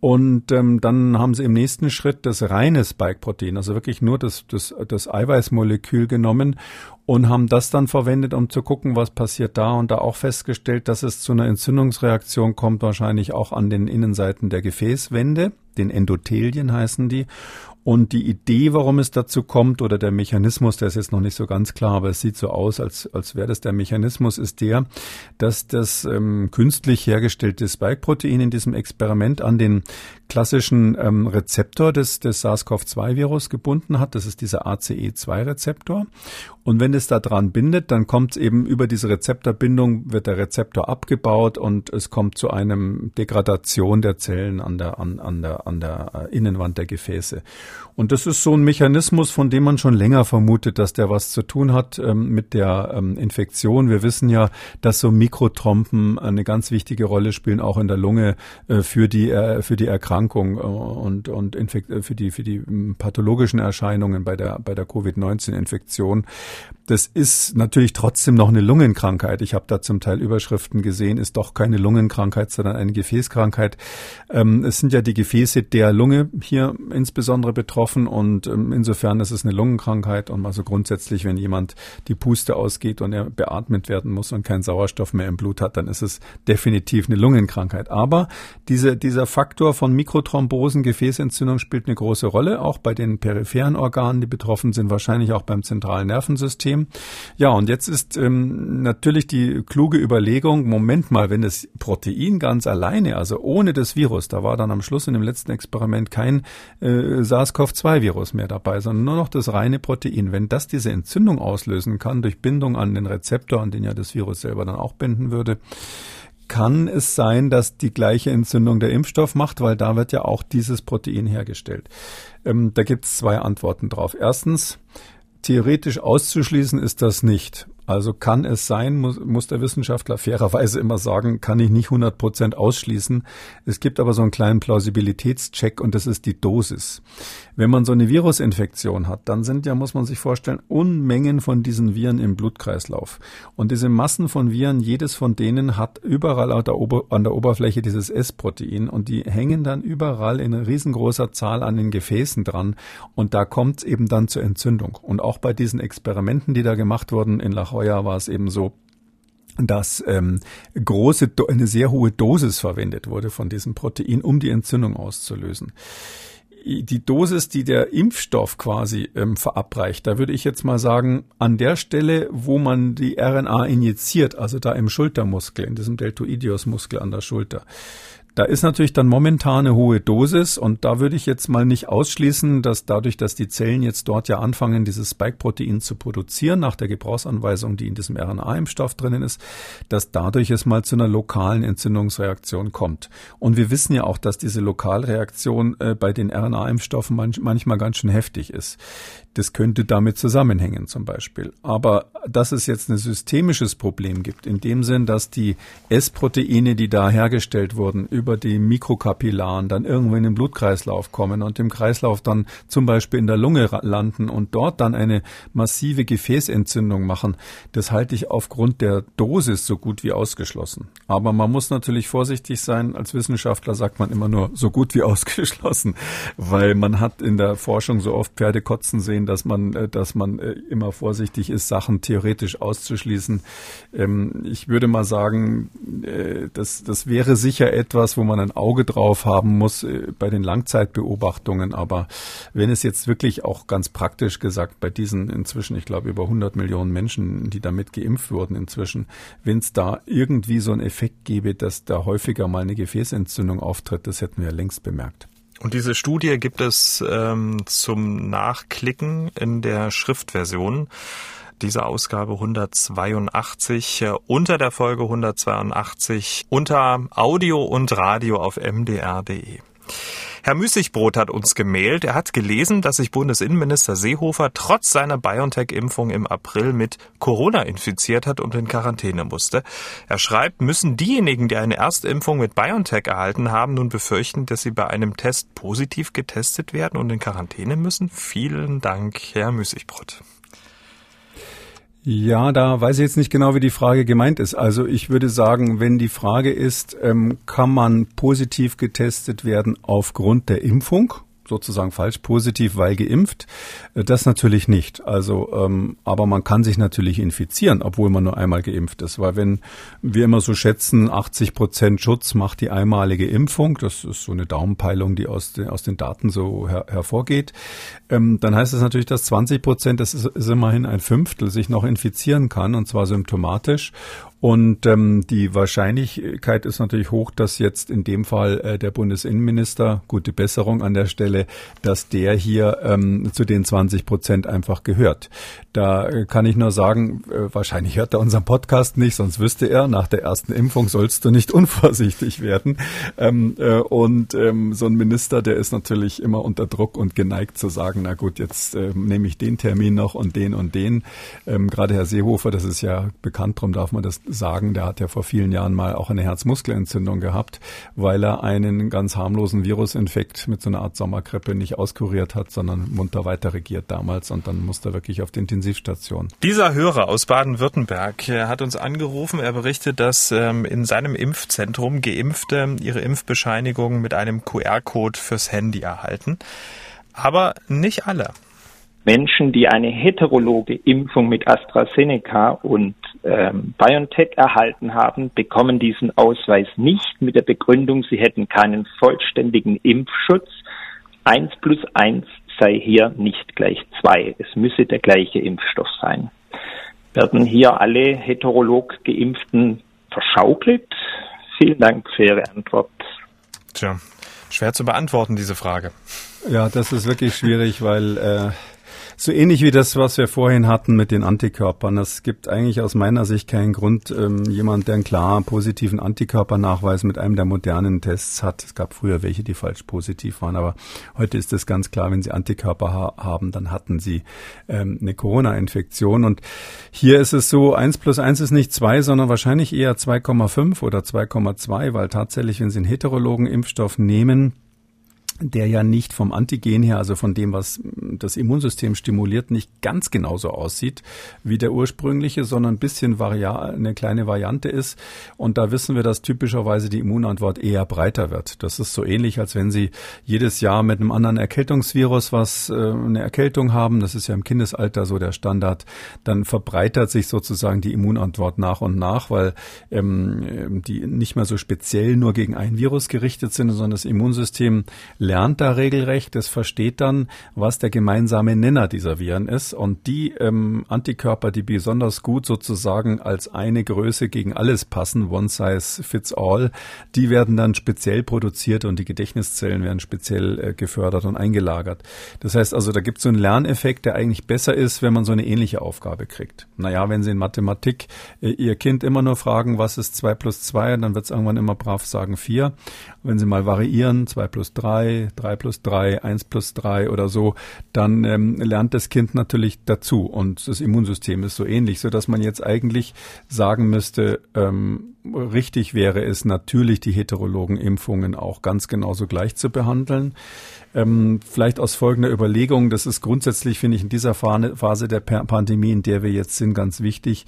Und ähm, dann haben sie im nächsten Schritt das reine Spike-Protein, also wirklich nur das, das, das Eiweißmolekül genommen und haben das dann verwendet, um zu gucken, was passiert da und da auch festgestellt, dass es zu einer Entzündungsreaktion kommt, wahrscheinlich auch an den Innenseiten der Gefäßwände, den Endothelien heißen die. Und die Idee, warum es dazu kommt, oder der Mechanismus, der ist jetzt noch nicht so ganz klar, aber es sieht so aus, als, als wäre das der Mechanismus, ist der, dass das ähm, künstlich hergestellte Spike-Protein in diesem Experiment an den klassischen ähm, Rezeptor des, des SARS-CoV-2-Virus gebunden hat. Das ist dieser ACE2-Rezeptor. Und wenn es da dran bindet, dann kommt es eben über diese Rezeptorbindung, wird der Rezeptor abgebaut und es kommt zu einem Degradation der Zellen an der, an, an der, an der äh, Innenwand der Gefäße. Und das ist so ein Mechanismus, von dem man schon länger vermutet, dass der was zu tun hat ähm, mit der ähm, Infektion. Wir wissen ja, dass so Mikrotrompen eine ganz wichtige Rolle spielen, auch in der Lunge äh, für die äh, für die Erkrankung äh, und und Infekt äh, für die für die pathologischen Erscheinungen bei der bei der Covid-19-Infektion. Das ist natürlich trotzdem noch eine Lungenkrankheit. Ich habe da zum Teil Überschriften gesehen, ist doch keine Lungenkrankheit, sondern eine Gefäßkrankheit. Ähm, es sind ja die Gefäße der Lunge hier insbesondere betroffen und ähm, insofern ist es eine Lungenkrankheit und also grundsätzlich, wenn jemand die Puste ausgeht und er beatmet werden muss und keinen Sauerstoff mehr im Blut hat, dann ist es definitiv eine Lungenkrankheit. Aber diese, dieser Faktor von Mikrothrombosen, Gefäßentzündung spielt eine große Rolle, auch bei den peripheren Organen, die betroffen sind, wahrscheinlich auch beim zentralen Nervensystem. System. Ja, und jetzt ist ähm, natürlich die kluge Überlegung, Moment mal, wenn das Protein ganz alleine, also ohne das Virus, da war dann am Schluss in dem letzten Experiment kein äh, SARS-CoV-2-Virus mehr dabei, sondern nur noch das reine Protein. Wenn das diese Entzündung auslösen kann durch Bindung an den Rezeptor, an den ja das Virus selber dann auch binden würde, kann es sein, dass die gleiche Entzündung der Impfstoff macht, weil da wird ja auch dieses Protein hergestellt. Ähm, da gibt es zwei Antworten drauf. Erstens, theoretisch auszuschließen ist das nicht. Also kann es sein, muss, muss der Wissenschaftler fairerweise immer sagen, kann ich nicht 100 Prozent ausschließen. Es gibt aber so einen kleinen Plausibilitätscheck und das ist die Dosis. Wenn man so eine Virusinfektion hat, dann sind ja, muss man sich vorstellen, Unmengen von diesen Viren im Blutkreislauf. Und diese Massen von Viren, jedes von denen hat überall an der, Ober an der Oberfläche dieses S-Protein und die hängen dann überall in riesengroßer Zahl an den Gefäßen dran und da kommt es eben dann zur Entzündung. Und auch bei diesen Experimenten, die da gemacht wurden in La heuer war es eben so, dass ähm, große, eine sehr hohe Dosis verwendet wurde von diesem Protein, um die Entzündung auszulösen. Die Dosis, die der Impfstoff quasi ähm, verabreicht, da würde ich jetzt mal sagen, an der Stelle, wo man die RNA injiziert, also da im Schultermuskel, in diesem Deltoidiusmuskel an der Schulter, da ist natürlich dann momentan eine hohe Dosis und da würde ich jetzt mal nicht ausschließen, dass dadurch, dass die Zellen jetzt dort ja anfangen, dieses Spike-Protein zu produzieren, nach der Gebrauchsanweisung, die in diesem RNA-Impfstoff drinnen ist, dass dadurch es mal zu einer lokalen Entzündungsreaktion kommt. Und wir wissen ja auch, dass diese Lokalreaktion äh, bei den RNA-Impfstoffen manch, manchmal ganz schön heftig ist. Das könnte damit zusammenhängen zum Beispiel. Aber dass es jetzt ein systemisches Problem gibt, in dem Sinn, dass die S-Proteine, die da hergestellt wurden, über die Mikrokapillaren dann irgendwo in den Blutkreislauf kommen und im Kreislauf dann zum Beispiel in der Lunge landen und dort dann eine massive Gefäßentzündung machen, das halte ich aufgrund der Dosis so gut wie ausgeschlossen. Aber man muss natürlich vorsichtig sein. Als Wissenschaftler sagt man immer nur so gut wie ausgeschlossen, weil man hat in der Forschung so oft Pferde kotzen sehen, sehen, dass man, äh, dass man äh, immer vorsichtig ist, Sachen theoretisch auszuschließen. Ähm, ich würde mal sagen, äh, das, das wäre sicher etwas, wo man ein Auge drauf haben muss bei den Langzeitbeobachtungen. Aber wenn es jetzt wirklich auch ganz praktisch gesagt bei diesen inzwischen, ich glaube, über 100 Millionen Menschen, die damit geimpft wurden inzwischen, wenn es da irgendwie so einen Effekt gäbe, dass da häufiger mal eine Gefäßentzündung auftritt, das hätten wir längst bemerkt. Und diese Studie gibt es ähm, zum Nachklicken in der Schriftversion dieser Ausgabe 182 äh, unter der Folge 182 unter Audio und Radio auf mdr.de. Herr Müßigbrot hat uns gemailt. Er hat gelesen, dass sich Bundesinnenminister Seehofer trotz seiner BioNTech-Impfung im April mit Corona infiziert hat und in Quarantäne musste. Er schreibt, müssen diejenigen, die eine Erstimpfung mit BioNTech erhalten haben, nun befürchten, dass sie bei einem Test positiv getestet werden und in Quarantäne müssen? Vielen Dank, Herr Müßigbrot. Ja, da weiß ich jetzt nicht genau, wie die Frage gemeint ist. Also ich würde sagen, wenn die Frage ist, ähm, kann man positiv getestet werden aufgrund der Impfung? Sozusagen falsch positiv, weil geimpft. Äh, das natürlich nicht. Also, ähm, aber man kann sich natürlich infizieren, obwohl man nur einmal geimpft ist. Weil wenn wir immer so schätzen, 80 Prozent Schutz macht die einmalige Impfung, das ist so eine Daumenpeilung, die aus den, aus den Daten so her, hervorgeht, ähm, dann heißt das natürlich, dass 20 Prozent, das ist, ist immerhin ein Fünftel, sich noch infizieren kann und zwar symptomatisch. Und ähm, die Wahrscheinlichkeit ist natürlich hoch, dass jetzt in dem Fall äh, der Bundesinnenminister, gute Besserung an der Stelle, dass der hier ähm, zu den 20 Prozent einfach gehört. Da äh, kann ich nur sagen, äh, wahrscheinlich hört er unseren Podcast nicht, sonst wüsste er, nach der ersten Impfung sollst du nicht unvorsichtig werden. Ähm, äh, und ähm, so ein Minister, der ist natürlich immer unter Druck und geneigt zu sagen, na gut, jetzt äh, nehme ich den Termin noch und den und den. Ähm, Gerade Herr Seehofer, das ist ja bekannt, darum darf man das sagen, der hat ja vor vielen Jahren mal auch eine Herzmuskelentzündung gehabt, weil er einen ganz harmlosen Virusinfekt mit so einer Art Sommerkrippe nicht auskuriert hat, sondern munter weiter regiert damals und dann musste er wirklich auf die Intensivstation. Dieser Hörer aus Baden-Württemberg hat uns angerufen. Er berichtet, dass ähm, in seinem Impfzentrum Geimpfte ihre Impfbescheinigung mit einem QR-Code fürs Handy erhalten. Aber nicht alle. Menschen, die eine heterologe Impfung mit AstraZeneca und ähm, BioNTech erhalten haben, bekommen diesen Ausweis nicht mit der Begründung, sie hätten keinen vollständigen Impfschutz. Eins plus eins sei hier nicht gleich zwei. Es müsse der gleiche Impfstoff sein. Werden hier alle heterolog Geimpften verschaukelt? Vielen Dank für Ihre Antwort. Tja, schwer zu beantworten, diese Frage. Ja, das ist wirklich schwierig, weil äh, So ähnlich wie das, was wir vorhin hatten mit den Antikörpern. Es gibt eigentlich aus meiner Sicht keinen Grund, ähm, jemand, der einen klar positiven Antikörpernachweis mit einem der modernen Tests hat. Es gab früher welche, die falsch positiv waren, aber heute ist es ganz klar, wenn Sie Antikörper ha haben, dann hatten Sie ähm, eine Corona-Infektion. Und hier ist es so, eins plus eins ist nicht zwei, sondern wahrscheinlich eher 2,5 oder 2,2, weil tatsächlich, wenn Sie einen heterologen Impfstoff nehmen, der ja nicht vom Antigen her, also von dem, was das Immunsystem stimuliert, nicht ganz genauso aussieht wie der ursprüngliche, sondern ein bisschen Varia eine kleine Variante ist. Und da wissen wir, dass typischerweise die Immunantwort eher breiter wird. Das ist so ähnlich, als wenn Sie jedes Jahr mit einem anderen Erkältungsvirus was äh, eine Erkältung haben. Das ist ja im Kindesalter so der Standard. Dann verbreitert sich sozusagen die Immunantwort nach und nach, weil ähm, die nicht mehr so speziell nur gegen ein Virus gerichtet sind, sondern das Immunsystem lernt da regelrecht, es versteht dann, was der gemeinsame Nenner dieser Viren ist. Und die ähm, Antikörper, die besonders gut sozusagen als eine Größe gegen alles passen, one size fits all, die werden dann speziell produziert und die Gedächtniszellen werden speziell äh, gefördert und eingelagert. Das heißt also, da gibt es so einen Lerneffekt, der eigentlich besser ist, wenn man so eine ähnliche Aufgabe kriegt. Naja, wenn Sie in Mathematik äh, Ihr Kind immer nur fragen, was ist zwei plus zwei, dann wird es irgendwann immer brav sagen vier. Wenn Sie mal variieren, zwei plus drei, 3, plus 3, 1 plus 3 oder so, dann ähm, lernt das Kind natürlich dazu. Und das Immunsystem ist so ähnlich, so dass man jetzt eigentlich sagen müsste, ähm, richtig wäre es natürlich, die heterologen Impfungen auch ganz genauso gleich zu behandeln. Ähm, vielleicht aus folgender Überlegung, das ist grundsätzlich, finde ich, in dieser Phase der Pandemie, in der wir jetzt sind, ganz wichtig.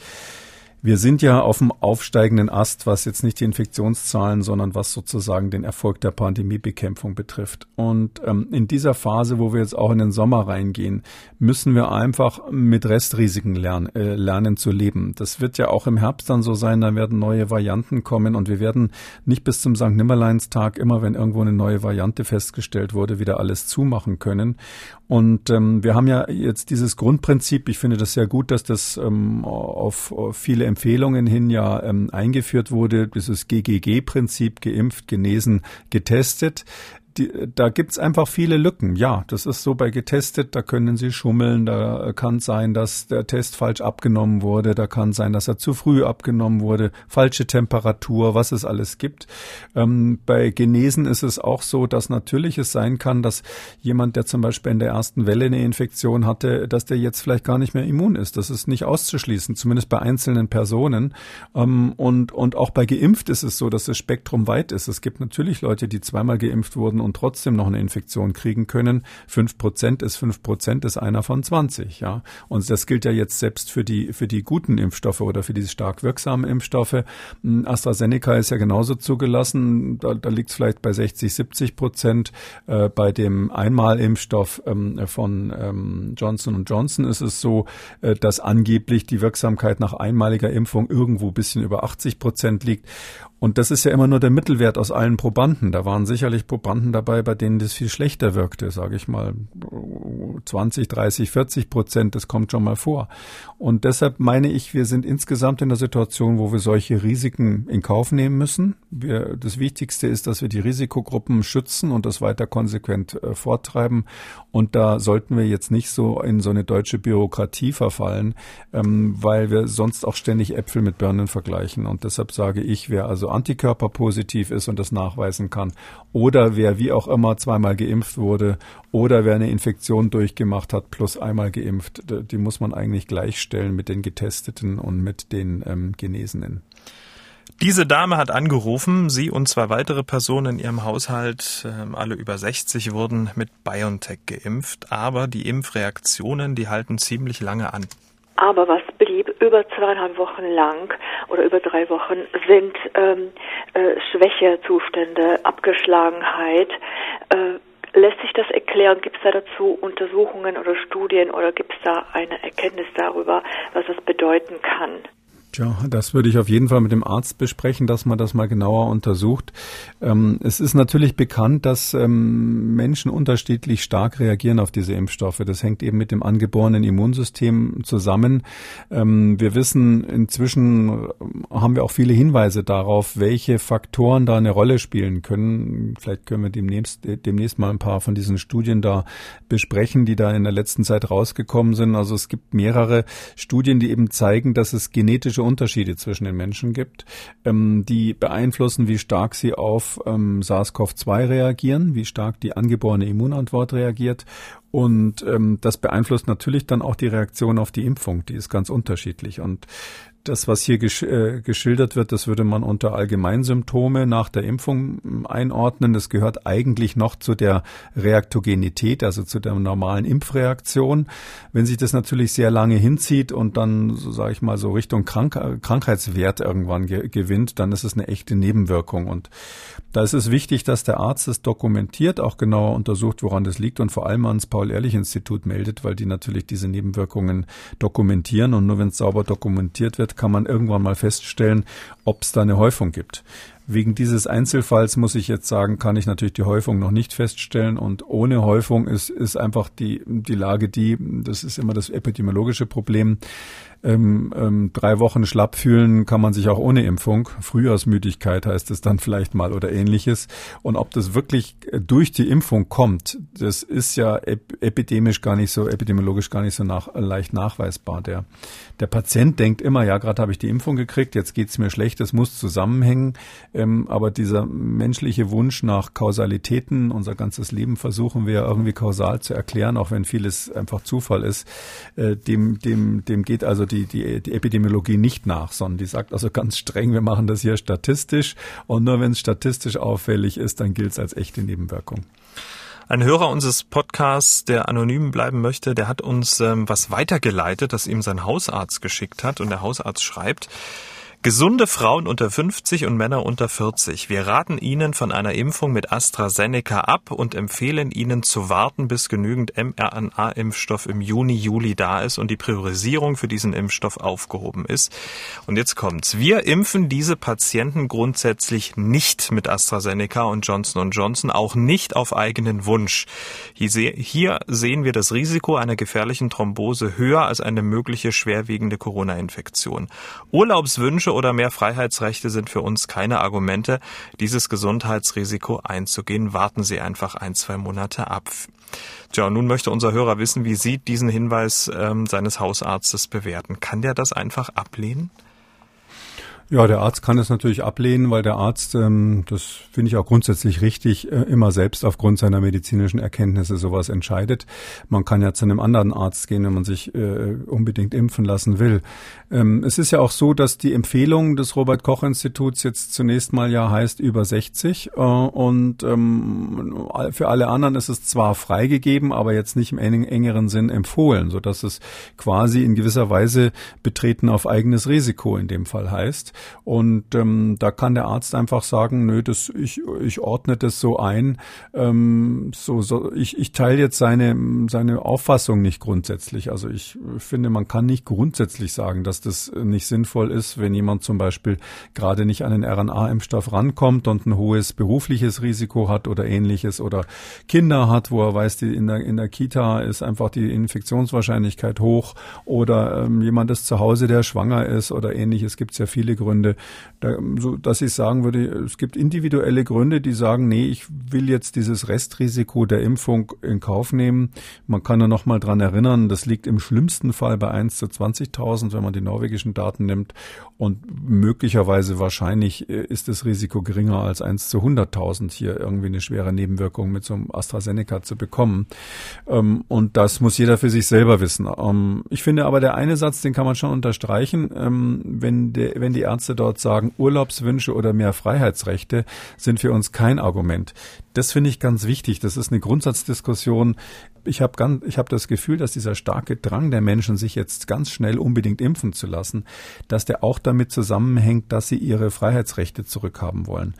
Wir sind ja auf dem aufsteigenden Ast, was jetzt nicht die Infektionszahlen, sondern was sozusagen den Erfolg der Pandemiebekämpfung betrifft. Und ähm, in dieser Phase, wo wir jetzt auch in den Sommer reingehen, müssen wir einfach mit Restrisiken lernen, äh, lernen zu leben. Das wird ja auch im Herbst dann so sein, da werden neue Varianten kommen und wir werden nicht bis zum St. Nimmerleinstag immer, wenn irgendwo eine neue Variante festgestellt wurde, wieder alles zumachen können. Und ähm, wir haben ja jetzt dieses Grundprinzip, ich finde das sehr gut, dass das ähm, auf, auf viele Empfehlungen hin ja ähm, eingeführt wurde, dieses GGG-Prinzip, geimpft, genesen, getestet die, da gibt's einfach viele Lücken. Ja, das ist so bei getestet, da können Sie schummeln, da kann sein, dass der Test falsch abgenommen wurde, da kann sein, dass er zu früh abgenommen wurde, falsche Temperatur, was es alles gibt. Ähm, bei Genesen ist es auch so, dass natürlich es sein kann, dass jemand, der zum Beispiel in der ersten Welle eine Infektion hatte, dass der jetzt vielleicht gar nicht mehr immun ist. Das ist nicht auszuschließen, zumindest bei einzelnen Personen. Ähm, und, und auch bei geimpft ist es so, dass das Spektrum weit ist. Es gibt natürlich Leute, die zweimal geimpft wurden und trotzdem noch eine Infektion kriegen können. Fünf Prozent ist fünf Prozent ist einer von 20, ja. Und das gilt ja jetzt selbst für die, für die guten Impfstoffe oder für diese stark wirksamen Impfstoffe. Hm, AstraZeneca ist ja genauso zugelassen. Da, da liegt es vielleicht bei 60, 70 Prozent. Äh, bei dem Einmalimpfstoff ähm, von ähm, Johnson Johnson ist es so, äh, dass angeblich die Wirksamkeit nach einmaliger Impfung irgendwo bisschen über 80 Prozent liegt. Und das ist ja immer nur der Mittelwert aus allen Probanden. Da waren sicherlich Probanden dabei, bei denen das viel schlechter wirkte, sage ich mal 20, 30, 40 Prozent, das kommt schon mal vor. Und deshalb meine ich, wir sind insgesamt in der Situation, wo wir solche Risiken in Kauf nehmen müssen. Wir, das Wichtigste ist, dass wir die Risikogruppen schützen und das weiter konsequent äh, forttreiben. Und da sollten wir jetzt nicht so in so eine deutsche Bürokratie verfallen, ähm, weil wir sonst auch ständig Äpfel mit Birnen vergleichen. Und deshalb sage ich, wer also Antikörper positiv ist und das nachweisen kann, oder wer wie auch immer zweimal geimpft wurde, oder wer eine Infektion durchgemacht hat plus einmal geimpft, die muss man eigentlich gleichstellen mit den Getesteten und mit den ähm, Genesenen. Diese Dame hat angerufen, sie und zwei weitere Personen in ihrem Haushalt, äh, alle über 60, wurden mit BioNTech geimpft, aber die Impfreaktionen, die halten ziemlich lange an. Aber was blieb über zweieinhalb Wochen lang oder über drei Wochen sind ähm, äh, Schwächezustände, Abgeschlagenheit. Äh, lässt sich das erklären? Gibt es da dazu Untersuchungen oder Studien oder gibt es da eine Erkenntnis darüber, was das bedeuten kann? Tja, das würde ich auf jeden Fall mit dem Arzt besprechen, dass man das mal genauer untersucht. Ähm, es ist natürlich bekannt, dass ähm, Menschen unterschiedlich stark reagieren auf diese Impfstoffe. Das hängt eben mit dem angeborenen Immunsystem zusammen. Ähm, wir wissen, inzwischen äh, haben wir auch viele Hinweise darauf, welche Faktoren da eine Rolle spielen können. Vielleicht können wir demnächst, demnächst mal ein paar von diesen Studien da besprechen, die da in der letzten Zeit rausgekommen sind. Also es gibt mehrere Studien, die eben zeigen, dass es genetische Unterschiede zwischen den Menschen gibt, ähm, die beeinflussen, wie stark sie auf ähm, SARS-CoV-2 reagieren, wie stark die angeborene Immunantwort reagiert. Und ähm, das beeinflusst natürlich dann auch die Reaktion auf die Impfung. Die ist ganz unterschiedlich. Und das, was hier gesch äh, geschildert wird, das würde man unter Allgemeinsymptome nach der Impfung hm, einordnen. Das gehört eigentlich noch zu der Reaktogenität, also zu der normalen Impfreaktion. Wenn sich das natürlich sehr lange hinzieht und dann, so sage ich mal, so Richtung Krank Krankheitswert irgendwann ge gewinnt, dann ist es eine echte Nebenwirkung. Und da ist es wichtig, dass der Arzt es dokumentiert, auch genauer untersucht, woran das liegt und vor allem ans Paul-Ehrlich-Institut meldet, weil die natürlich diese Nebenwirkungen dokumentieren. Und nur wenn es sauber dokumentiert wird, kann man irgendwann mal feststellen, ob es da eine Häufung gibt. Wegen dieses Einzelfalls muss ich jetzt sagen, kann ich natürlich die Häufung noch nicht feststellen. Und ohne Häufung ist, ist einfach die, die Lage die, das ist immer das epidemiologische Problem, ähm, ähm, drei Wochen schlapp fühlen kann man sich auch ohne Impfung. Frühjahrsmüdigkeit heißt es dann vielleicht mal oder ähnliches. Und ob das wirklich äh, durch die Impfung kommt, das ist ja epidemisch gar nicht so, epidemiologisch gar nicht so nach, leicht nachweisbar. Der, der Patient denkt immer, ja, gerade habe ich die Impfung gekriegt, jetzt geht's mir schlecht, es muss zusammenhängen. Ähm, aber dieser menschliche Wunsch nach Kausalitäten, unser ganzes Leben versuchen wir irgendwie kausal zu erklären, auch wenn vieles einfach Zufall ist, äh, dem, dem, dem geht also die die, die, die Epidemiologie nicht nach, sondern die sagt also ganz streng, wir machen das hier statistisch und nur wenn es statistisch auffällig ist, dann gilt es als echte Nebenwirkung. Ein Hörer unseres Podcasts, der anonym bleiben möchte, der hat uns ähm, was weitergeleitet, das ihm sein Hausarzt geschickt hat. Und der Hausarzt schreibt, Gesunde Frauen unter 50 und Männer unter 40. Wir raten Ihnen von einer Impfung mit AstraZeneca ab und empfehlen Ihnen zu warten, bis genügend mRNA-Impfstoff im Juni, Juli da ist und die Priorisierung für diesen Impfstoff aufgehoben ist. Und jetzt kommt's. Wir impfen diese Patienten grundsätzlich nicht mit AstraZeneca und Johnson Johnson, auch nicht auf eigenen Wunsch. Hier sehen wir das Risiko einer gefährlichen Thrombose höher als eine mögliche schwerwiegende Corona-Infektion. Urlaubswünsche oder mehr Freiheitsrechte sind für uns keine Argumente, dieses Gesundheitsrisiko einzugehen. Warten Sie einfach ein, zwei Monate ab. Tja, nun möchte unser Hörer wissen, wie Sie diesen Hinweis ähm, seines Hausarztes bewerten. Kann der das einfach ablehnen? Ja, der Arzt kann es natürlich ablehnen, weil der Arzt, ähm, das finde ich auch grundsätzlich richtig, äh, immer selbst aufgrund seiner medizinischen Erkenntnisse sowas entscheidet. Man kann ja zu einem anderen Arzt gehen, wenn man sich äh, unbedingt impfen lassen will. Ähm, es ist ja auch so, dass die Empfehlung des Robert Koch Instituts jetzt zunächst mal ja heißt über 60 äh, und ähm, für alle anderen ist es zwar freigegeben, aber jetzt nicht im engeren Sinn empfohlen, so dass es quasi in gewisser Weise betreten auf eigenes Risiko in dem Fall heißt. Und ähm, da kann der Arzt einfach sagen, nö, das, ich, ich ordne das so ein. Ähm, so, so, ich, ich teile jetzt seine, seine Auffassung nicht grundsätzlich. Also ich finde, man kann nicht grundsätzlich sagen, dass das nicht sinnvoll ist, wenn jemand zum Beispiel gerade nicht an den RNA-Impfstoff rankommt und ein hohes berufliches Risiko hat oder ähnliches oder Kinder hat, wo er weiß, die in der, in der Kita ist einfach die Infektionswahrscheinlichkeit hoch oder ähm, jemand ist zu Hause, der schwanger ist oder ähnliches. Gibt ja viele Gründe, da, so dass ich sagen würde, es gibt individuelle Gründe, die sagen, nee, ich will jetzt dieses Restrisiko der Impfung in Kauf nehmen. Man kann nur noch mal dran erinnern, das liegt im schlimmsten Fall bei 1 zu 20.000, wenn man die norwegischen Daten nimmt und möglicherweise wahrscheinlich äh, ist das Risiko geringer als 1 zu 100.000 hier irgendwie eine schwere Nebenwirkung mit so einem AstraZeneca zu bekommen. Ähm, und das muss jeder für sich selber wissen. Ähm, ich finde aber der eine Satz, den kann man schon unterstreichen, ähm, wenn, der, wenn die Ärzte dort sagen, Urlaubswünsche oder mehr Freiheitsrechte sind für uns kein Argument. Das finde ich ganz wichtig. Das ist eine Grundsatzdiskussion. Ich habe ganz, das Gefühl, dass dieser starke Drang der Menschen, sich jetzt ganz schnell unbedingt impfen zu lassen, dass der auch damit zusammenhängt, dass sie ihre Freiheitsrechte zurückhaben wollen.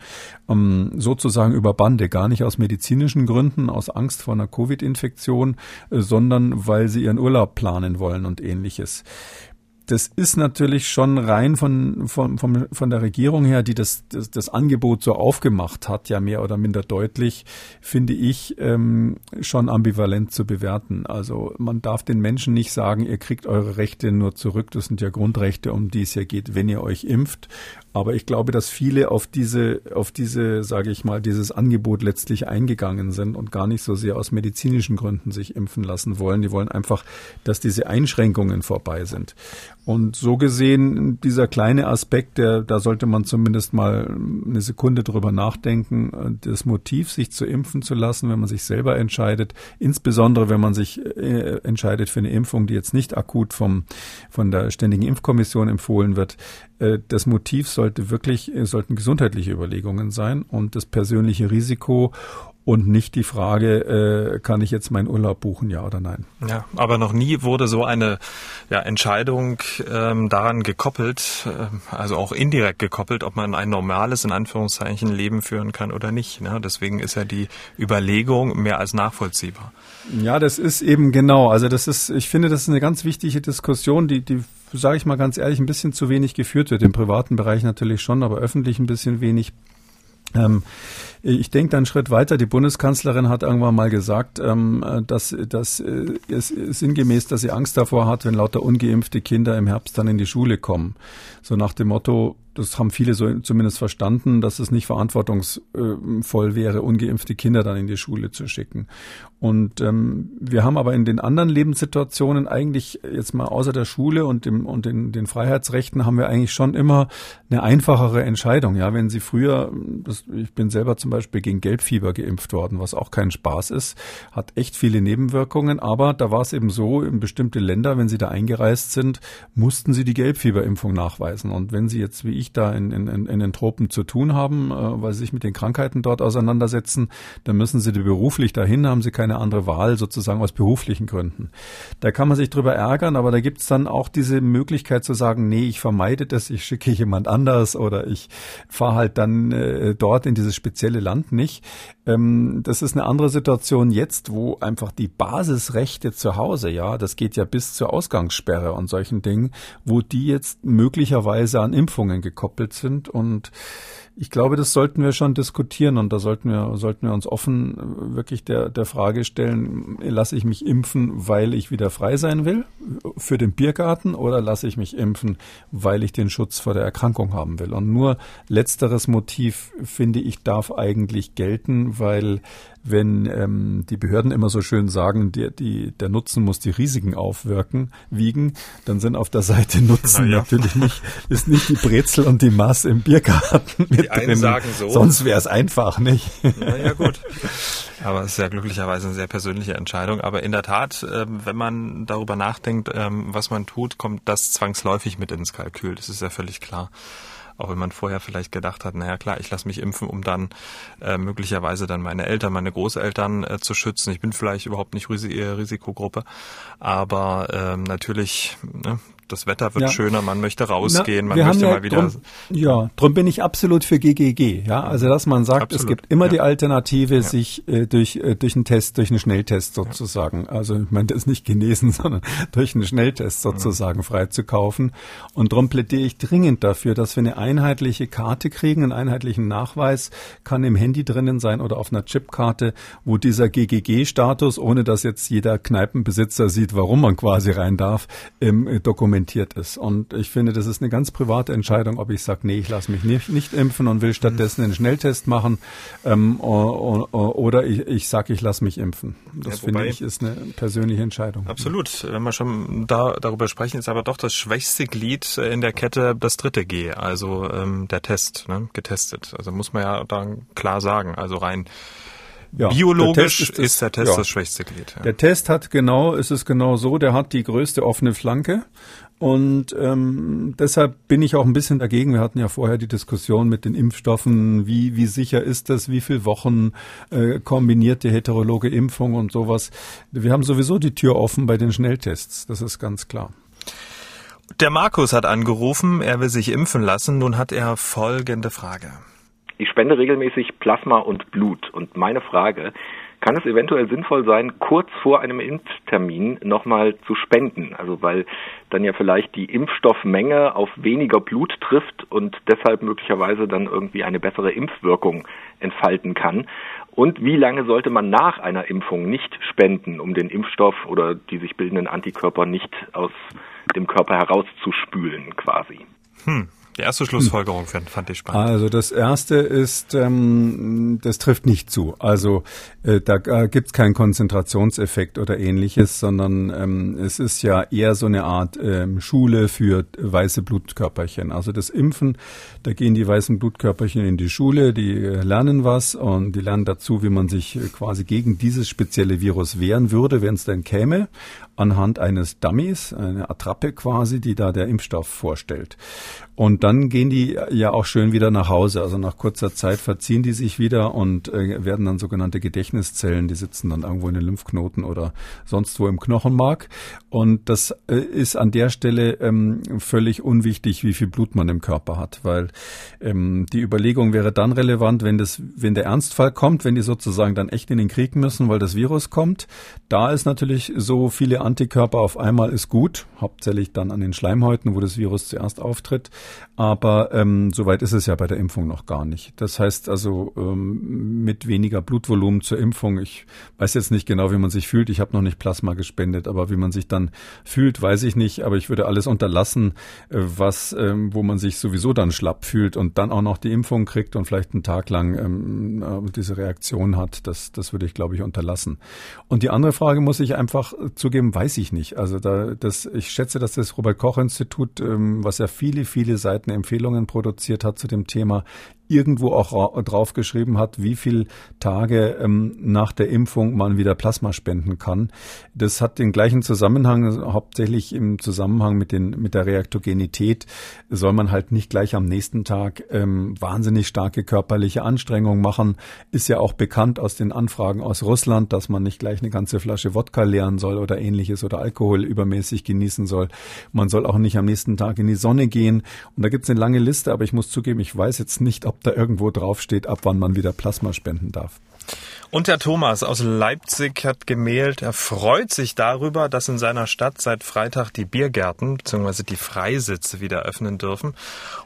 Um, ähm, sozusagen über Bande, gar nicht aus medizinischen Gründen, aus Angst vor einer Covid-Infektion, äh, sondern weil sie ihren Urlaub planen wollen und ähnliches das ist natürlich schon rein von, von, von, von der Regierung her, die das, das, das Angebot so aufgemacht hat, ja mehr oder minder deutlich, finde ich ähm, schon ambivalent zu bewerten. Also man darf den Menschen nicht sagen, ihr kriegt eure Rechte nur zurück. Das sind ja Grundrechte, um die es ja geht, wenn ihr euch impft. Aber ich glaube, dass viele auf diese, auf diese, sage ich mal, dieses Angebot letztlich eingegangen sind und gar nicht so sehr aus medizinischen Gründen sich impfen lassen wollen. Die wollen einfach, dass diese Einschränkungen vorbei sind. Und so gesehen, dieser kleine Aspekt, der, da sollte man zumindest mal eine Sekunde drüber nachdenken, das Motiv, sich zu impfen zu lassen, wenn man sich selber entscheidet, insbesondere wenn man sich äh, entscheidet für eine Impfung, die jetzt nicht akut vom, von der Ständigen Impfkommission empfohlen wird, äh, das Motiv sollte wirklich, äh, sollten gesundheitliche Überlegungen sein und das persönliche Risiko und nicht die Frage, äh, kann ich jetzt meinen Urlaub buchen, ja oder nein. Ja, aber noch nie wurde so eine ja, Entscheidung ähm, daran gekoppelt, äh, also auch indirekt gekoppelt, ob man ein normales, in Anführungszeichen, Leben führen kann oder nicht. Ne? Deswegen ist ja die Überlegung mehr als nachvollziehbar. Ja, das ist eben genau. Also das ist, ich finde, das ist eine ganz wichtige Diskussion, die, die sage ich mal ganz ehrlich, ein bisschen zu wenig geführt wird. Im privaten Bereich natürlich schon, aber öffentlich ein bisschen wenig. Ähm, ich denke dann einen Schritt weiter. Die Bundeskanzlerin hat irgendwann mal gesagt, ähm, dass, dass äh, es sinngemäß, dass sie Angst davor hat, wenn lauter ungeimpfte Kinder im Herbst dann in die Schule kommen. So nach dem Motto, das haben viele so zumindest verstanden, dass es nicht verantwortungsvoll wäre, ungeimpfte Kinder dann in die Schule zu schicken. Und ähm, wir haben aber in den anderen Lebenssituationen eigentlich jetzt mal außer der Schule und dem und den, den Freiheitsrechten haben wir eigentlich schon immer eine einfachere Entscheidung. Ja, wenn Sie früher, das, ich bin selber zum Beispiel gegen Gelbfieber geimpft worden, was auch kein Spaß ist, hat echt viele Nebenwirkungen. Aber da war es eben so, in bestimmte Länder, wenn Sie da eingereist sind, mussten Sie die Gelbfieberimpfung nachweisen. Und wenn Sie jetzt wie ich da in, in, in den Tropen zu tun haben, äh, weil Sie sich mit den Krankheiten dort auseinandersetzen, dann müssen Sie beruflich dahin, haben Sie keine andere Wahl, sozusagen aus beruflichen Gründen. Da kann man sich drüber ärgern, aber da gibt es dann auch diese Möglichkeit zu sagen, nee, ich vermeide das, ich schicke jemand anders oder ich fahre halt dann äh, dort in dieses spezielle Land nicht. Ähm, das ist eine andere Situation jetzt, wo einfach die Basisrechte zu Hause, ja, das geht ja bis zur Ausgangssperre und solchen Dingen, wo die jetzt möglicherweise an Impfungen gekoppelt sind und ich glaube, das sollten wir schon diskutieren und da sollten wir, sollten wir uns offen äh, wirklich der, der Frage stellen, lasse ich mich impfen, weil ich wieder frei sein will für den Biergarten oder lasse ich mich impfen, weil ich den Schutz vor der Erkrankung haben will? Und nur letzteres Motiv, finde ich, darf eigentlich gelten, weil wenn ähm, die Behörden immer so schön sagen, die, die, der Nutzen muss die Risiken aufwirken, wiegen, dann sind auf der Seite Nutzen ja. natürlich nicht, ist nicht die Brezel und die Maß im Biergarten mit die einen drin. sagen so. Sonst wäre es einfach, nicht? Ja, ja, gut. Aber es ist ja glücklicherweise eine sehr persönliche Entscheidung. Aber in der Tat, ähm, wenn man darüber nachdenkt, ähm, was man tut, kommt das zwangsläufig mit ins Kalkül. Das ist ja völlig klar. Auch wenn man vorher vielleicht gedacht hat, naja klar, ich lasse mich impfen, um dann äh, möglicherweise dann meine Eltern, meine Großeltern äh, zu schützen. Ich bin vielleicht überhaupt nicht Ris Risikogruppe, aber ähm, natürlich, ne, das Wetter wird ja. schöner, man möchte rausgehen, Na, man möchte ja mal wieder. Drum, ja, drum bin ich absolut für GGG. Ja, also dass man sagt, absolut. es gibt immer ja. die Alternative, sich äh, durch äh, durch einen Test, durch einen Schnelltest sozusagen, also ich meine, das ist nicht genesen, sondern durch einen Schnelltest sozusagen freizukaufen. Und drum plädiere ich dringend dafür, dass wir eine einheitliche Karte kriegen, einen einheitlichen Nachweis, kann im Handy drinnen sein oder auf einer Chipkarte, wo dieser GGG-Status, ohne dass jetzt jeder Kneipenbesitzer sieht, warum man quasi rein darf, ähm, dokumentiert dokumentiert ist. Und ich finde, das ist eine ganz private Entscheidung, ob ich sage, nee, ich lasse mich nicht, nicht impfen und will stattdessen einen Schnelltest machen ähm, oder ich, ich sage, ich lasse mich impfen. Das ja, finde ich ist eine persönliche Entscheidung. Absolut. Wenn wir schon da, darüber sprechen, ist aber doch das schwächste Glied in der Kette das dritte G, also ähm, der Test, ne, getestet. Also muss man ja dann klar sagen, also rein ja, Biologisch ist, das, ist, der Test ja. das schwächste Glied. Ja. Der Test hat genau, ist es genau so, der hat die größte offene Flanke. Und ähm, deshalb bin ich auch ein bisschen dagegen. Wir hatten ja vorher die Diskussion mit den Impfstoffen, wie, wie sicher ist das, wie viele Wochen äh, kombinierte heterologe Impfung und sowas. Wir haben sowieso die Tür offen bei den Schnelltests, das ist ganz klar. Der Markus hat angerufen, er will sich impfen lassen. Nun hat er folgende Frage. Ich spende regelmäßig Plasma und Blut und meine Frage, kann es eventuell sinnvoll sein, kurz vor einem Impftermin nochmal zu spenden. Also weil dann ja vielleicht die Impfstoffmenge auf weniger Blut trifft und deshalb möglicherweise dann irgendwie eine bessere Impfwirkung entfalten kann. Und wie lange sollte man nach einer Impfung nicht spenden, um den Impfstoff oder die sich bildenden Antikörper nicht aus dem Körper herauszuspülen quasi? Hm. Die erste Schlussfolgerung fand, fand ich spannend. Also das erste ist, ähm, das trifft nicht zu. Also äh, da äh, gibt es keinen Konzentrationseffekt oder ähnliches, sondern ähm, es ist ja eher so eine Art ähm, Schule für weiße Blutkörperchen. Also das Impfen, da gehen die weißen Blutkörperchen in die Schule, die äh, lernen was und die lernen dazu, wie man sich äh, quasi gegen dieses spezielle Virus wehren würde, wenn es denn käme, anhand eines Dummies, eine Attrappe quasi, die da der Impfstoff vorstellt. Und dann gehen die ja auch schön wieder nach Hause. Also nach kurzer Zeit verziehen die sich wieder und äh, werden dann sogenannte Gedächtniszellen. Die sitzen dann irgendwo in den Lymphknoten oder sonst wo im Knochenmark. Und das äh, ist an der Stelle ähm, völlig unwichtig, wie viel Blut man im Körper hat, weil ähm, die Überlegung wäre dann relevant, wenn das, wenn der Ernstfall kommt, wenn die sozusagen dann echt in den Krieg müssen, weil das Virus kommt. Da ist natürlich so viele Antikörper auf einmal ist gut, hauptsächlich dann an den Schleimhäuten, wo das Virus zuerst auftritt. Aber ähm, soweit ist es ja bei der Impfung noch gar nicht. Das heißt also ähm, mit weniger Blutvolumen zur Impfung. Ich weiß jetzt nicht genau, wie man sich fühlt. Ich habe noch nicht Plasma gespendet, aber wie man sich dann fühlt, weiß ich nicht. Aber ich würde alles unterlassen, äh, was, ähm, wo man sich sowieso dann schlapp fühlt und dann auch noch die Impfung kriegt und vielleicht einen Tag lang ähm, äh, diese Reaktion hat. Das, das würde ich, glaube ich, unterlassen. Und die andere Frage muss ich einfach zugeben, weiß ich nicht. Also da, das, ich schätze, dass das Robert Koch Institut, ähm, was ja viele, viele Seiten Empfehlungen produziert hat zu dem Thema, irgendwo auch draufgeschrieben hat, wie viel Tage ähm, nach der Impfung man wieder Plasma spenden kann. Das hat den gleichen Zusammenhang, hauptsächlich im Zusammenhang mit, den, mit der Reaktogenität soll man halt nicht gleich am nächsten Tag ähm, wahnsinnig starke körperliche Anstrengung machen. Ist ja auch bekannt aus den Anfragen aus Russland, dass man nicht gleich eine ganze Flasche Wodka leeren soll oder ähnliches oder Alkohol übermäßig genießen soll. Man soll auch nicht am nächsten Tag in die Sonne gehen. Und da gibt es eine lange Liste, aber ich muss zugeben, ich weiß jetzt nicht, ob ob da irgendwo draufsteht, ab wann man wieder Plasma spenden darf. Und der Thomas aus Leipzig hat gemeldet, er freut sich darüber, dass in seiner Stadt seit Freitag die Biergärten bzw. die Freisitze wieder öffnen dürfen.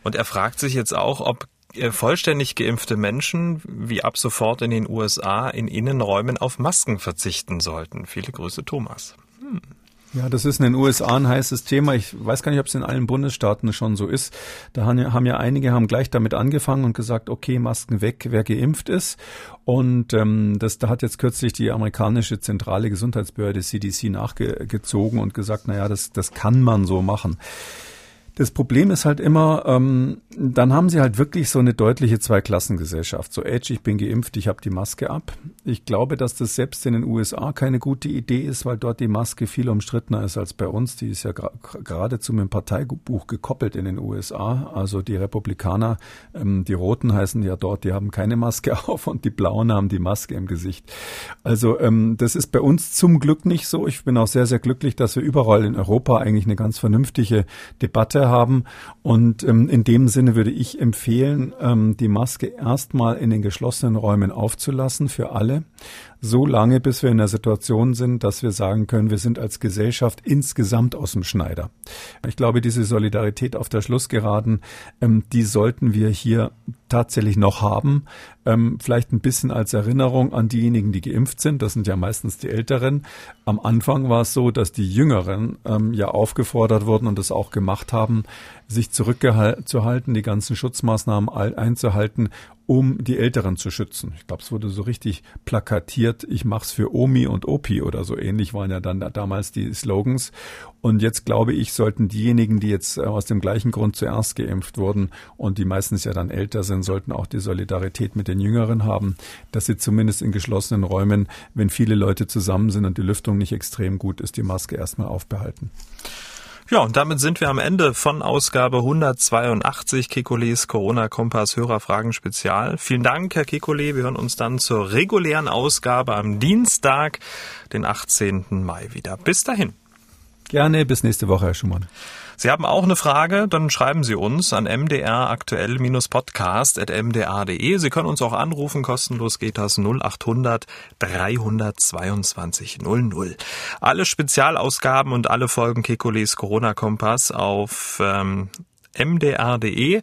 Und er fragt sich jetzt auch, ob äh, vollständig geimpfte Menschen wie ab sofort in den USA in Innenräumen auf Masken verzichten sollten. Viele Grüße, Thomas. Hm. Ja, das ist in den USA ein heißes Thema. Ich weiß gar nicht, ob es in allen Bundesstaaten schon so ist. Da haben ja einige haben gleich damit angefangen und gesagt, okay, Masken weg, wer geimpft ist. Und ähm, das, da hat jetzt kürzlich die amerikanische zentrale Gesundheitsbehörde CDC nachgezogen und gesagt, na ja, das, das kann man so machen. Das Problem ist halt immer, ähm, dann haben sie halt wirklich so eine deutliche Zweiklassengesellschaft. So, Edge, ich bin geimpft, ich habe die Maske ab. Ich glaube, dass das selbst in den USA keine gute Idee ist, weil dort die Maske viel umstrittener ist als bei uns. Die ist ja geradezu mit dem Parteibuch gekoppelt in den USA. Also die Republikaner, ähm, die Roten heißen ja dort, die haben keine Maske auf und die Blauen haben die Maske im Gesicht. Also ähm, das ist bei uns zum Glück nicht so. Ich bin auch sehr, sehr glücklich, dass wir überall in Europa eigentlich eine ganz vernünftige Debatte haben. Und ähm, in dem Sinne würde ich empfehlen, ähm, die Maske erstmal in den geschlossenen Räumen aufzulassen für alle so lange, bis wir in der Situation sind, dass wir sagen können, wir sind als Gesellschaft insgesamt aus dem Schneider. Ich glaube, diese Solidarität auf der Schlussgeraden, ähm, die sollten wir hier tatsächlich noch haben. Ähm, vielleicht ein bisschen als Erinnerung an diejenigen, die geimpft sind. Das sind ja meistens die Älteren. Am Anfang war es so, dass die Jüngeren ähm, ja aufgefordert wurden und das auch gemacht haben, sich zurückzuhalten, die ganzen Schutzmaßnahmen einzuhalten, um die Älteren zu schützen. Ich glaube, es wurde so richtig plakatiert, ich mach's für Omi und Opi oder so ähnlich waren ja dann damals die Slogans. Und jetzt glaube ich, sollten diejenigen, die jetzt äh, aus dem gleichen Grund zuerst geimpft wurden und die meistens ja dann älter sind, sollten auch die Solidarität mit den Jüngeren haben, dass sie zumindest in geschlossenen Räumen, wenn viele Leute zusammen sind und die Lüftung nicht extrem gut ist, die Maske erstmal aufbehalten. Ja, und damit sind wir am Ende von Ausgabe 182 Kekules Corona-Kompass Hörerfragen Spezial. Vielen Dank, Herr Kekule. Wir hören uns dann zur regulären Ausgabe am Dienstag, den 18. Mai wieder. Bis dahin. Gerne, bis nächste Woche, Herr Schumann. Sie haben auch eine Frage, dann schreiben Sie uns an mdraktuell-podcast.mdr.de. Sie können uns auch anrufen, kostenlos geht das 0800 322 00. Alle Spezialausgaben und alle Folgen Kekules Corona-Kompass auf ähm, mdr.de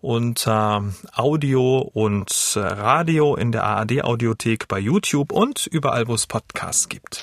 unter Audio und Radio in der ARD Audiothek bei YouTube und überall, wo es Podcasts gibt.